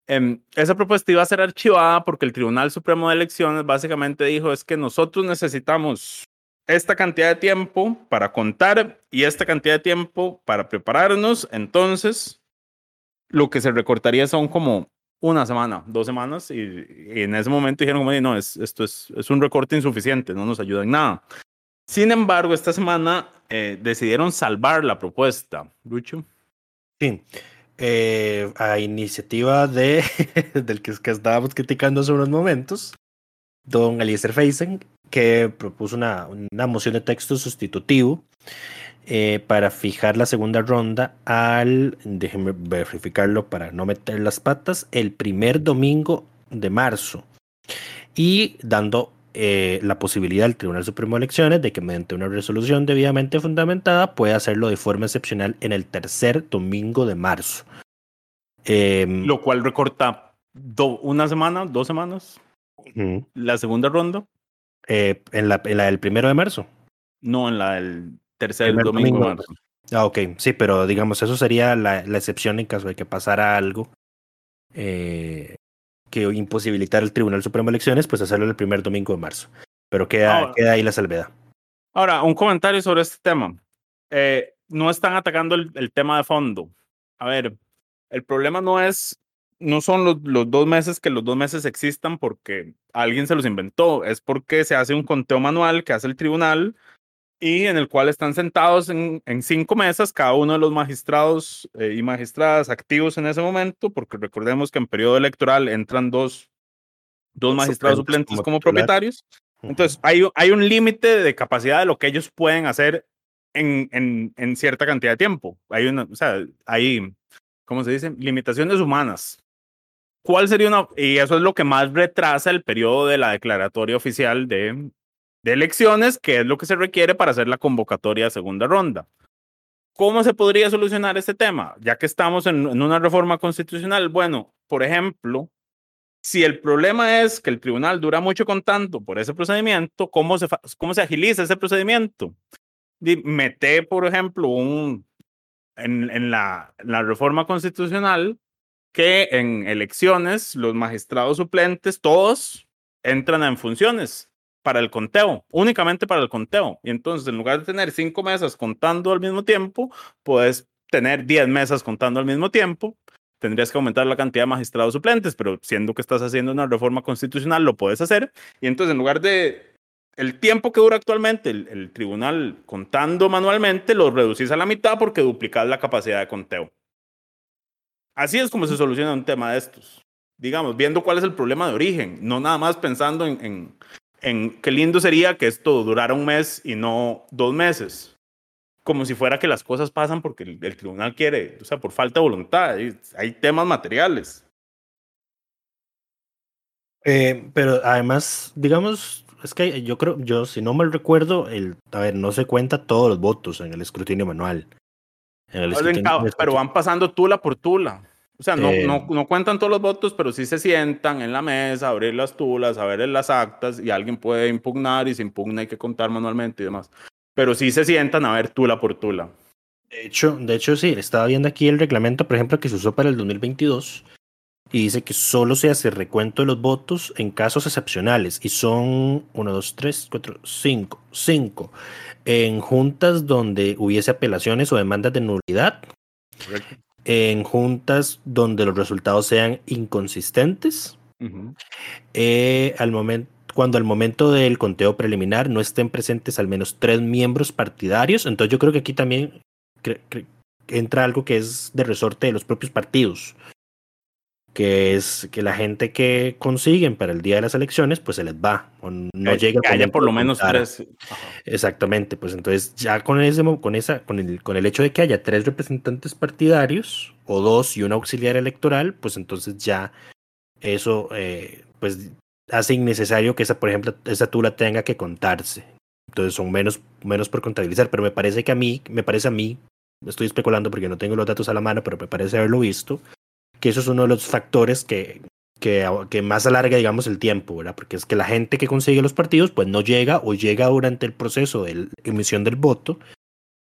Em, esa propuesta iba a ser archivada porque el Tribunal Supremo de Elecciones básicamente dijo es que nosotros necesitamos esta cantidad de tiempo para contar y esta cantidad de tiempo para prepararnos. Entonces, lo que se recortaría son como una semana, dos semanas, y, y en ese momento dijeron, como, no, es, esto es, es un recorte insuficiente, no nos ayuda en nada. Sin embargo, esta semana eh, decidieron salvar la propuesta. Lucho. Sí. Eh, a iniciativa de, del que, estábamos criticando hace unos momentos, don Eliezer Feisen, que propuso una, una moción de texto sustitutivo eh, para fijar la segunda ronda al, déjenme verificarlo para no meter las patas, el primer domingo de marzo. Y dando eh, la posibilidad al Tribunal Supremo de Elecciones de que mediante una resolución debidamente fundamentada pueda hacerlo de forma excepcional en el tercer domingo de marzo. Em, Lo cual recorta do- una semana, dos semanas. La segunda ronda, eh, en, la, en la del primero de marzo. no en la del tercer domingo, de marzo. Ah, ok, sí, pero digamos, eso sería la, la excepción en caso de que pasara algo eh, que imposibilitara al Tribunal Supremo de Elecciones, pues hacerlo el primer domingo de marzo. Pero queda, Ahora- queda ahí la salvedad. Ahora, un comentario sobre este tema. Eh, no están atacando el, el tema de fondo. A ver, el problema no es, no son los, los dos meses que los dos meses existan porque alguien se los inventó, es porque se hace un conteo manual que hace el tribunal y en el cual están sentados en, en cinco mesas cada uno de los magistrados eh, y magistradas activos en ese momento, porque recordemos que en periodo electoral entran dos, dos magistrados Suplentes como como propietarios. Entonces, hay, hay un límite de capacidad de lo que ellos pueden hacer en, en, en cierta cantidad de tiempo. Hay una, o sea, hay, ¿cómo se dice? Limitaciones humanas. ¿Cuál sería una? Y eso es lo que más retrasa el periodo de la declaratoria oficial de, de elecciones, que es lo que se requiere para hacer la convocatoria de segunda ronda. ¿Cómo se podría solucionar este tema? Ya que estamos en, en una reforma constitucional, bueno, por ejemplo, si el problema es que el tribunal dura mucho contando por ese procedimiento, ¿cómo se, cómo se agiliza ese procedimiento? Di- Mete, por ejemplo, un, en, en la, la reforma constitucional que en elecciones los magistrados suplentes, todos entran en funciones para el conteo, únicamente para el conteo. Y entonces, en lugar de tener cinco mesas contando al mismo tiempo, puedes tener diez mesas contando al mismo tiempo tendrías que aumentar la cantidad de magistrados suplentes, pero siendo que estás haciendo una reforma constitucional, lo puedes hacer. Y entonces, en lugar de el tiempo que dura actualmente el, el tribunal contando manualmente, lo reducís a la mitad porque duplicas la capacidad de conteo. Así es como se soluciona un tema de estos. Digamos, viendo cuál es el problema de origen, no nada más pensando en, en, en qué lindo sería que esto durara un mes y no dos meses como si fuera que las cosas pasan porque el, el tribunal quiere, o sea, por falta de voluntad. Hay, hay temas materiales. Eh, pero además, digamos, es que yo creo, yo si no mal recuerdo, el, a ver, no se cuenta todos los votos en el escrutinio manual. En el escrutinio- el pero van pasando tula por tula. O sea, no, Eh. no, no cuentan todos los votos, pero sí se sientan en la mesa, abrir las tulas, a ver las actas y alguien puede impugnar y se impugna hay que contar manualmente y demás. Pero sí se sientan a ver tula por tula. De hecho, de hecho, sí, estaba viendo aquí el reglamento, por ejemplo, que se usó para el 2022 y dice que solo se hace recuento de los votos en casos excepcionales y son 1, 2, 3, 4, 5, 5 en juntas donde hubiese apelaciones o demandas de nulidad, ¿correcto? En juntas donde los resultados sean inconsistentes, eh, al momento cuando al momento del conteo preliminar no estén presentes al menos tres miembros partidarios. Entonces yo creo que aquí también entra algo que es de resorte de los propios partidos. Que es que la gente que consiguen para el día de las elecciones, pues se les va, o no Que- llega. que haya por lo menos tres. Exactamente, pues entonces ya con ese con esa con el con el hecho de que haya tres representantes partidarios o dos y un auxiliar electoral, pues entonces ya eso eh, pues hace innecesario que esa por ejemplo esa tula tenga que contarse. Entonces son menos menos por contabilizar, pero me parece que a mí me parece a mí estoy especulando porque no tengo los datos a la mano, pero me parece haberlo visto que eso es uno de los factores que que, que más alarga, digamos, el tiempo, ¿verdad? Porque es que la gente que consigue los partidos, pues no llega o llega durante el proceso de emisión del voto,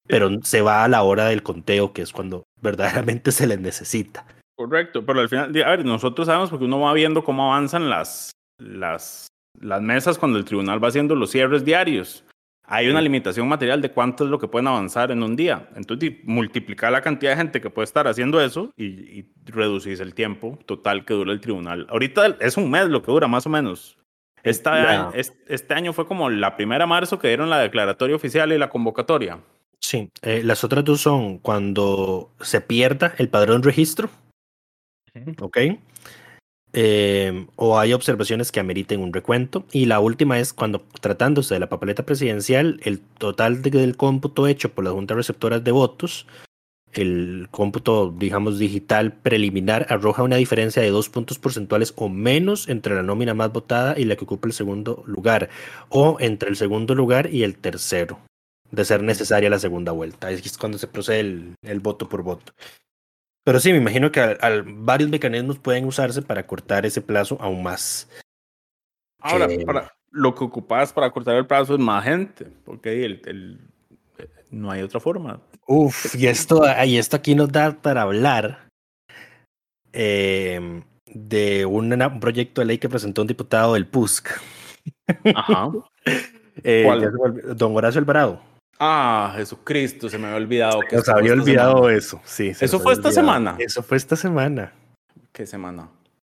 pero se va a la hora del conteo, que es cuando verdaderamente se les necesita. Correcto, pero al final, a ver, nosotros sabemos porque uno va viendo cómo avanzan las, las, las mesas cuando el tribunal va haciendo los cierres diarios. Hay una limitación material de cuánto es lo que pueden avanzar en un día. Entonces, multiplicar la cantidad de gente que puede estar haciendo eso y, y reducir el tiempo total que dura el tribunal. Ahorita es un mes lo que dura, más o menos. Esta, Ya. es- este año fue como la primera de marzo que dieron la declaratoria oficial y la convocatoria. Sí, eh, las otras dos son cuando se pierda el padrón registro, ¿ok? Eh, o hay observaciones que ameriten un recuento. Y la última es cuando, tratándose de la papeleta presidencial, el total de- del cómputo hecho por las juntas receptoras de votos, el cómputo, digamos, digital preliminar arroja una diferencia de dos puntos porcentuales o menos entre la nómina más votada y la que ocupa el segundo lugar, o entre el segundo lugar y el tercero, de ser necesaria la segunda vuelta. Es cuando se procede el voto por voto. Pero sí, me imagino que al- al- varios mecanismos pueden usarse para cortar ese plazo aún más. Ahora, que- para, lo que ocupas para cortar el plazo es más gente, porque el, el- eh, no hay otra forma. Uf, y esto, y esto aquí nos da para hablar eh, de un proyecto de ley que presentó un diputado del PUSC. Ajá. Eh, don Horacio Alvarado. Ah, Jesucristo, se me había olvidado. que fue había olvidado eso. Sí, se ¿Eso fue esta semana? Eso fue esta semana. ¿Qué semana?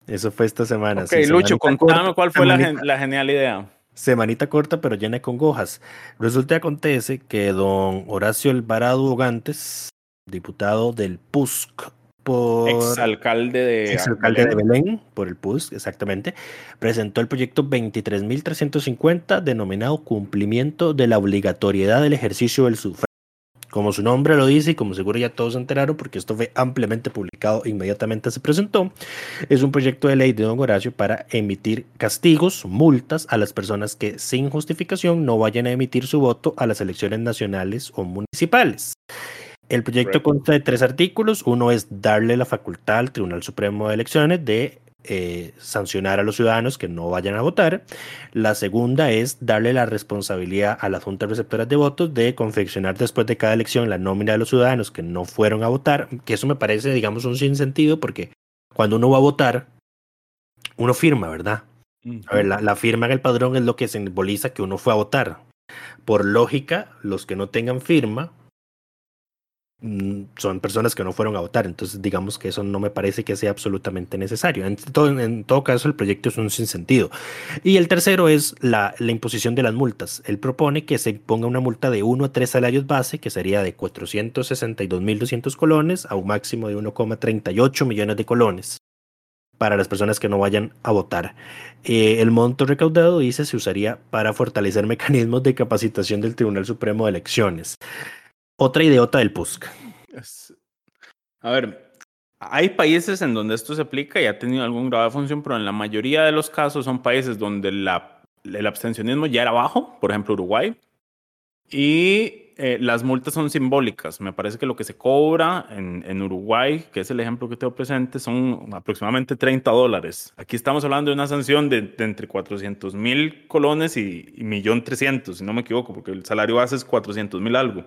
Eso fue esta semana. Ok, sí, Lucho, contame corta, cuál fue la, semanita- gen- la genial idea. Semanita corta, pero llena de congojas. Resulta y acontece que don Horacio Alvarado Bogantes, diputado del PUSC por Exalcalde de. exalcalde de Belén. Por el PUSC, exactamente, presentó el proyecto 23.350 denominado Cumplimiento de la obligatoriedad del ejercicio del sufragio. Como su nombre lo dice y como seguro ya todos se enteraron porque esto fue ampliamente publicado inmediatamente se presentó, es un proyecto de ley de don Horacio para emitir castigos, multas a las personas que sin justificación no vayan a emitir su voto a las elecciones nacionales o municipales. El proyecto consta de tres artículos. Uno es darle la facultad al Tribunal Supremo de Elecciones de eh, sancionar a los ciudadanos que no vayan a votar. La segunda es darle la responsabilidad a las juntas receptoras de votos de confeccionar después de cada elección la nómina de los ciudadanos que no fueron a votar, que eso me parece, digamos, un sinsentido porque cuando uno va a votar, uno firma, ¿verdad? A ver, la, la firma en el padrón es lo que simboliza que uno fue a votar. Por lógica, los que no tengan firma son personas que no fueron a votar. Entonces, digamos que eso no me parece que sea absolutamente necesario. En todo, caso, el proyecto es un sinsentido. Y el tercero es la, la imposición de las multas. Él propone que se ponga una multa de 1 a 3 salarios base, que sería de 462.200 colones a un máximo de 1,38 millones de colones para las personas que no vayan a votar. Eh, el monto recaudado, dice, se usaría para fortalecer mecanismos de capacitación del Tribunal Supremo de Elecciones. Otra idiota del PUSC. A ver, hay países en donde esto se aplica y ha tenido algún grado de función, pero en la mayoría de los casos son países donde la, el abstencionismo ya era bajo, por ejemplo Uruguay, y eh, las multas son simbólicas. Me parece que lo que se cobra en, en Uruguay, que es el ejemplo que tengo presente, son aproximadamente 30 dólares. Aquí estamos hablando de una sanción de, de entre 400 mil colones y, y 1.300.000, si no me equivoco, porque el salario base es 400 mil algo.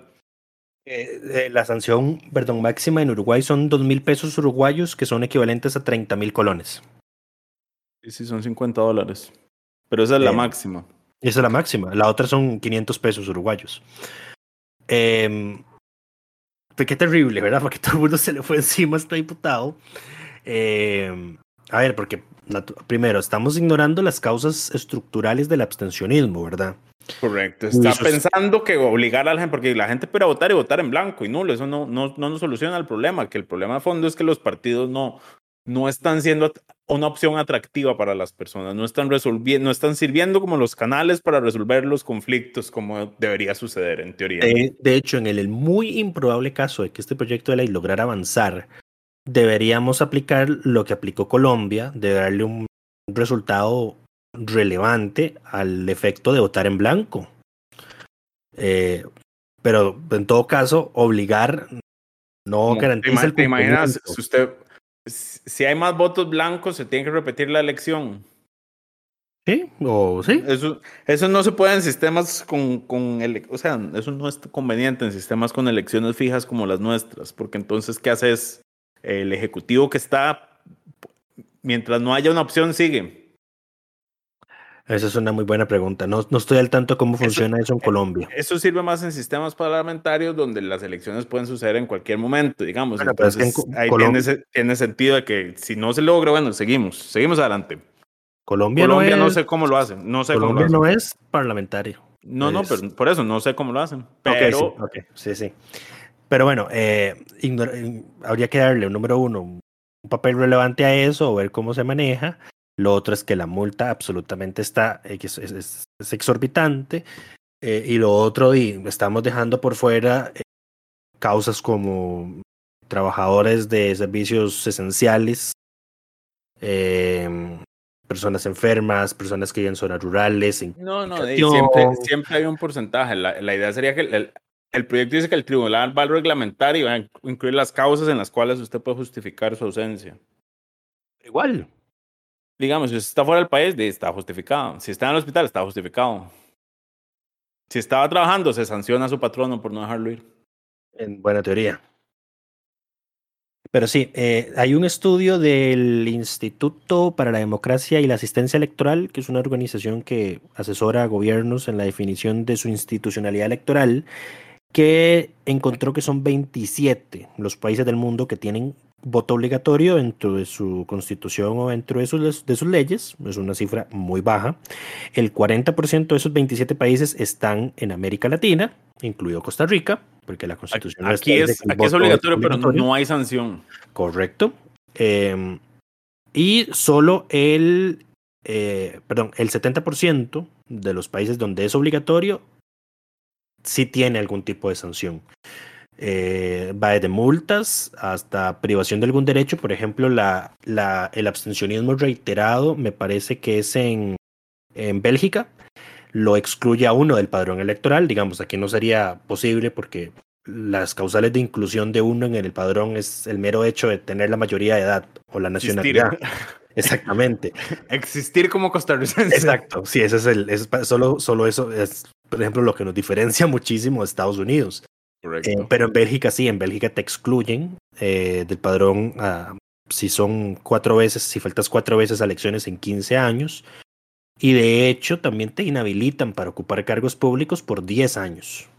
Eh, la sanción, perdón, máxima en Uruguay son 2 mil pesos uruguayos, que son equivalentes a 30 mil colones. Sí, sí, son 50 dólares. Pero esa es la Eh, máxima. Esa es la máxima. La otra son 500 pesos uruguayos. Eh, pues qué terrible, ¿verdad? Porque todo el mundo se le fue encima a este diputado. Eh, a ver, porque primero, estamos ignorando las causas estructurales del abstencionismo, ¿verdad? Correcto. Está pensando que obligar a la gente, porque la gente puede votar y votar en blanco y nulo, eso no, no, no nos soluciona el problema, que el problema de fondo es que los partidos no, no están siendo una opción atractiva para las personas, no están resolviendo, no están sirviendo como los canales para resolver los conflictos como debería suceder en teoría. de hecho, en el muy improbable caso de que este proyecto de ley lograra avanzar, deberíamos aplicar lo que aplicó Colombia, de darle un resultado relevante al efecto de votar en blanco. Eh, pero en todo caso, obligar no, garantiza el ¿Te imaginas si usted si hay más votos blancos se tiene que repetir la elección? Sí, o sí. Eso, eso no se puede en sistemas con, con o sea, eso no es conveniente en sistemas con elecciones fijas como las nuestras, porque entonces, ¿qué haces? El ejecutivo que está, mientras no haya una opción, sigue. Esa es una muy buena pregunta. No, no estoy al tanto cómo funciona eso, en Colombia. Eso sirve más en sistemas parlamentarios donde las elecciones pueden suceder en cualquier momento, digamos. ahí tiene, sentido de que si no se logra, bueno, seguimos, seguimos adelante. Colombia, no, no, sé cómo lo hacen. No sé Colombia no es parlamentario. No, no, pero por eso no sé cómo lo hacen. Pero... sí, sí, Pero bueno, eh, habría que darle un número uno, un papel relevante a eso ver cómo se maneja. Lo otro es que la multa absolutamente está, eh, es, es, exorbitante. Eh, y lo otro, y estamos dejando por fuera eh, causas como trabajadores de servicios esenciales, em, personas enfermas, personas que viven en zonas rurales. no, no, siempre, siempre, hay un porcentaje. La, la idea sería que el, el, proyecto dice que el tribunal va a reglamentar y va a incluir las causas en las cuales usted puede justificar su ausencia. Igual, digamos, si está fuera del país, está justificado. Si está en el hospital, está justificado. Si estaba trabajando, se sanciona a su patrono por no dejarlo ir. En buena teoría. Pero sí, eh, hay un estudio del Instituto para la Democracia y la Asistencia Electoral, que es una organización que asesora a gobiernos en la definición de su institucionalidad electoral, que encontró que son 27 los países del mundo que tienen voto obligatorio dentro de su constitución o dentro de sus, de sus leyes, es una cifra muy baja. El 40% de esos 27 países están en América Latina, incluido Costa Rica, porque la constitución aquí, es, aquí es obligatorio, pero no hay sanción. Correcto. Em, y solo el, eh, perdón, el 70% de los países donde es obligatorio sí tiene algún tipo de sanción. Eh, va desde multas hasta privación de algún derecho. Por ejemplo, la, la, el abstencionismo reiterado me parece que es en, en Bélgica. Lo excluye a uno del padrón electoral. Digamos, aquí no sería posible porque las causales de inclusión de uno en el padrón es el mero hecho de tener la mayoría de edad o la nacionalidad. Exactamente. Existir como costarricense. Exacto. Sí, ese es el. Es solo, solo eso es, por ejemplo, lo que nos diferencia muchísimo de Estados Unidos. Eh, pero en Bélgica sí, en Bélgica te excluyen eh, del padrón si son cuatro veces, si faltas cuatro veces a elecciones en 15 años. Y de hecho también te inhabilitan para ocupar cargos públicos por 10 años.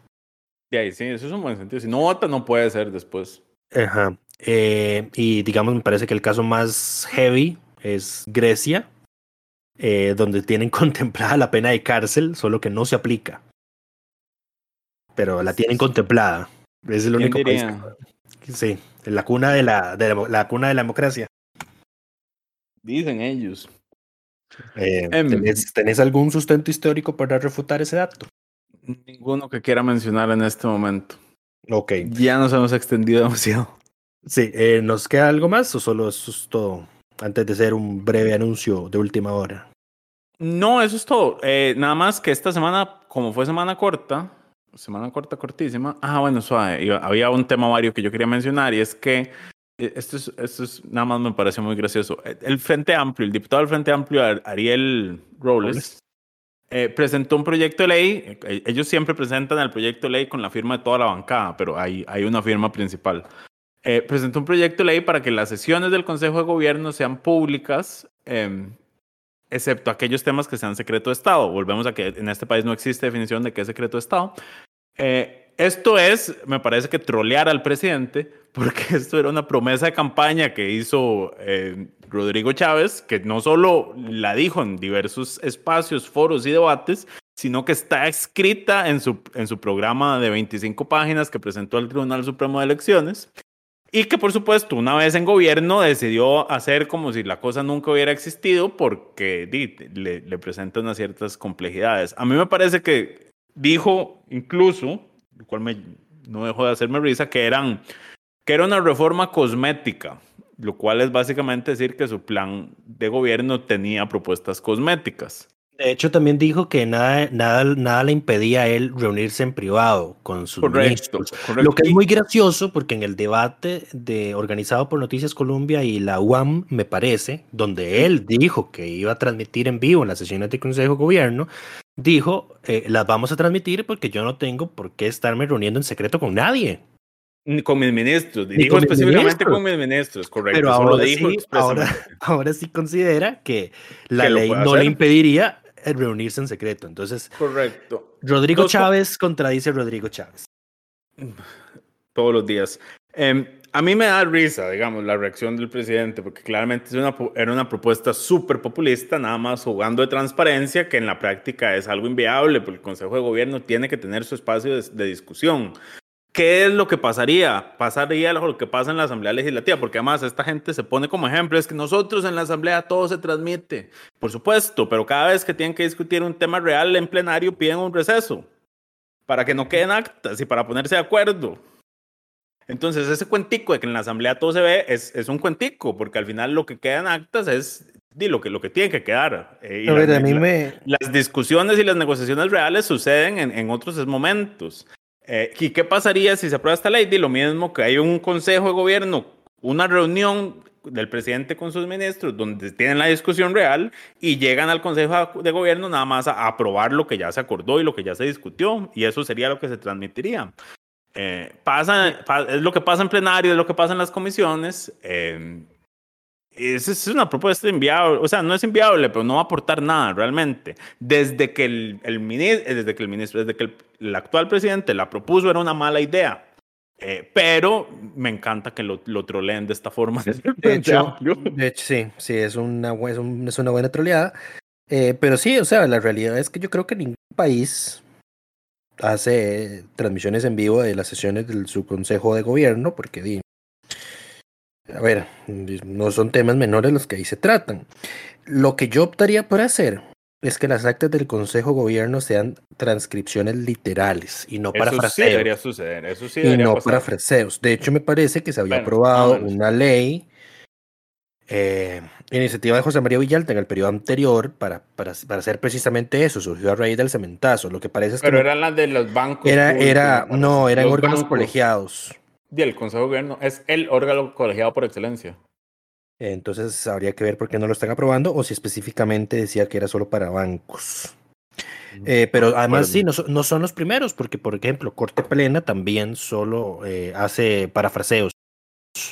Y ahí sí, eso es un buen sentido. Si no vota, no puede ser después. Ajá. Eh, y digamos, me parece que el caso más heavy es Grecia, donde tienen contemplada la pena de cárcel, solo que no se aplica pero la tienen contemplada. Es el único país. Sí, la cuna de la, de la, cuna de la democracia. Dicen ellos. Eh, em, ¿tenés, algún sustento histórico para refutar ese dato? Ninguno que quiera mencionar en este momento. Ok. Ya nos hemos extendido demasiado. Sí, eh, ¿nos queda algo más o solo eso es todo? Antes de hacer un breve anuncio de última hora. No, eso es todo. Eh, nada más que esta semana, como fue semana corta, semana corta, cortísima. Ah, bueno, suave. Había un tema, Mario, que yo quería mencionar y es que eh, esto es, esto es nada más me parece muy gracioso. Eh, el Frente Amplio, el diputado del Frente Amplio, Ariel Robles, eh, presentó un proyecto de ley. Ellos siempre presentan el proyecto de ley con la firma de toda la bancada, pero hay, hay una firma principal. presentó un proyecto de ley para que las sesiones del Consejo de Gobierno sean públicas em, excepto aquellos temas que sean secreto de Estado. Volvemos a que en este país no existe definición de qué es secreto de Estado. Eh, esto es, me parece que trolear al presidente, porque esto era una promesa de campaña que hizo eh, Rodrigo Chávez, que no solo la dijo en diversos espacios, foros y debates, sino que está escrita en su, en su programa de 25 páginas que presentó al Tribunal Supremo de Elecciones. Y que por supuesto, una vez en gobierno, decidió hacer como si la cosa nunca hubiera existido porque le, le presenta unas ciertas complejidades. A mí me parece que dijo incluso, lo cual me, no dejó de hacerme risa, que, eran, que era una reforma cosmética, lo cual es básicamente decir que su plan de gobierno tenía propuestas cosméticas. De hecho, también dijo que nada, nada, nada le impedía a él reunirse en privado con sus correcto, Lo que es muy gracioso, porque en el debate de, organizado por Noticias Colombia y la UAM, me parece, donde él dijo que iba a transmitir en vivo en las sesiones de Consejo de Gobierno, dijo, eh, las vamos a transmitir porque yo no tengo por qué estarme reuniendo en secreto con nadie. Ni con mis ministros, dijo específicamente con mis ministros, correcto. Pero ahora, sí, ahora, sí considera que la ley no le impediría reunirse en secreto. Entonces, correcto. Rodrigo Chávez contradice a Rodrigo Chávez. Todos los días. Em, a mí me da risa, digamos, la reacción del presidente, porque claramente es una, era una propuesta súper populista, nada más jugando de transparencia, que en la práctica es algo inviable, porque el Consejo de Gobierno tiene que tener su espacio de discusión. ¿Qué es lo que pasaría? Pasaría lo que pasa en la Asamblea Legislativa, porque además esta gente se pone como ejemplo, es que nosotros en la Asamblea todo se transmite, por supuesto, pero cada vez que tienen que discutir un tema real en plenario piden un receso para que no queden actas y para ponerse de acuerdo. Entonces ese cuentico de que en la Asamblea todo se ve es, es un cuentico, porque al final lo que queda en actas es lo, que, lo que tiene que quedar. Eh, a ver, a mí me... las discusiones y las negociaciones reales suceden en, en otros momentos. Eh, ¿Y qué pasaría si se aprueba esta ley? Di lo mismo que hay un consejo de gobierno, una reunión del presidente con sus ministros donde tienen la discusión real y llegan al consejo de gobierno nada más a aprobar lo que ya se acordó y lo que ya se discutió y eso sería lo que se transmitiría. Eh, pasa, es lo que pasa en plenario, es lo que pasa en las comisiones. Eh, es, una propuesta inviable, o sea, no es inviable, pero no va a aportar nada realmente. Desde que el, el ministro, desde que el ministro, desde que el, actual presidente la propuso, era una mala idea. Eh, pero me encanta que lo, lo troleen de esta forma. De hecho, de hecho, sí, sí, es una, es, es una buena troleada. Eh, pero sí, o sea, la realidad es que yo creo que ningún país hace transmisiones en vivo de las sesiones de su consejo de gobierno, porque a ver, no son temas menores los que ahí se tratan. Lo que yo optaría por hacer es que las actas del Consejo Gobierno sean transcripciones literales y no para eso Sí debería suceder, eso sí Y no para fraseos. De hecho, me parece que se había aprobado una ley, eh, iniciativa de José María Villalta en el periodo anterior para, para, para, hacer precisamente eso. Surgió a raíz del cementazo. Lo que parece es Pero eran las de los bancos. Era, era, no, eran órganos colegiados. Y el Consejo de Gobierno es el órgano colegiado por excelencia. Entonces habría que ver por qué no lo están aprobando o si específicamente decía que era solo para bancos. Mm, eh, pero además sí, no, no, son los primeros, porque por ejemplo, Corte Plena también solo eh, hace parafraseos.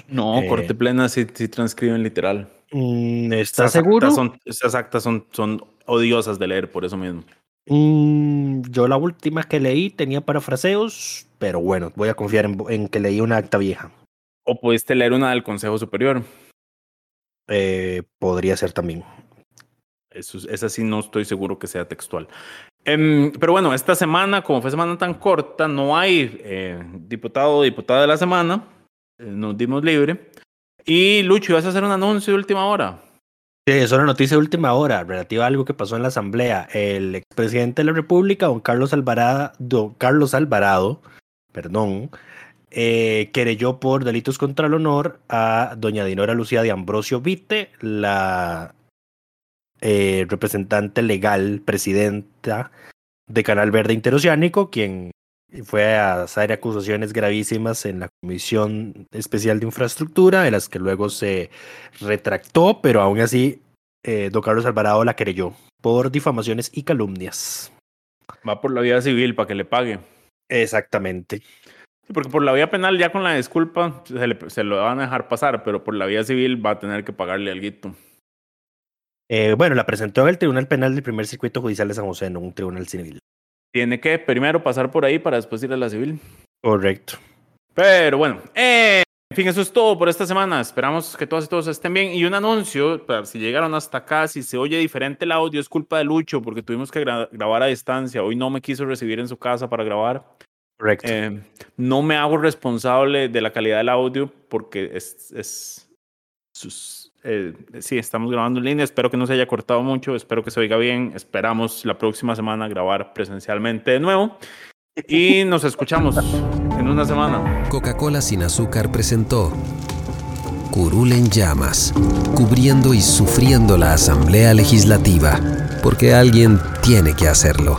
No, eh, Corte Plena sí, sí transcriben literal. Mm, ¿Estás seguro? son, esas actas son, son odiosas de leer por eso mismo. Mm, yo la última que leí tenía parafraseos, pero bueno, voy a confiar en, que leí una acta vieja. ¿O pudiste leer una del Consejo Superior? Eh, podría ser también. Eso, esa sí no estoy seguro que sea textual. Em, pero bueno, esta semana, como fue semana tan corta, no hay eh, diputado o diputada de la semana. Eh, nos dimos libre. Y Lucho, ¿vas a hacer un anuncio de última hora? Sí, es una noticia de última hora relativa a algo que pasó en la Asamblea. El expresidente de la República, don Carlos Alvarado, don Carlos Alvarado perdón, eh, querelló por delitos contra el honor a doña Dinora Lucía de Ambrosio Vite, la eh, representante legal, presidenta de Canal Verde Interoceánico, quien fue a hacer acusaciones gravísimas en la Comisión Especial de Infraestructura, de las que luego se retractó, pero aún así eh, don Carlos Alvarado la querelló por difamaciones y calumnias. Va por la vía civil para que le pague. Exactamente. Porque por la vía penal, ya con la disculpa, se, lo van a dejar pasar, pero por la vía civil va a tener que pagarle algo. Eh, bueno, la presentó en el Tribunal Penal del Primer Circuito Judicial de San José, no un tribunal civil. Tiene que primero pasar por ahí para después ir a la civil. Correcto. Pero bueno, eh, en fin, eso es todo por esta semana. Esperamos que todas y todos estén bien. Y un anuncio, para si llegaron hasta acá, si se oye diferente el audio, es culpa de Lucho, porque tuvimos que grabar a distancia. Hoy no me quiso recibir en su casa para grabar. Correcto. Eh, no me hago responsable de la calidad del audio porque es, es sus- eh, sí, estamos grabando en línea. Espero que no se haya cortado mucho. Espero que se oiga bien. Esperamos la próxima semana grabar presencialmente de nuevo. Y nos escuchamos en una semana. Coca-Cola sin azúcar presentó Curul en llamas, cubriendo y sufriendo la Asamblea Legislativa, porque alguien tiene que hacerlo.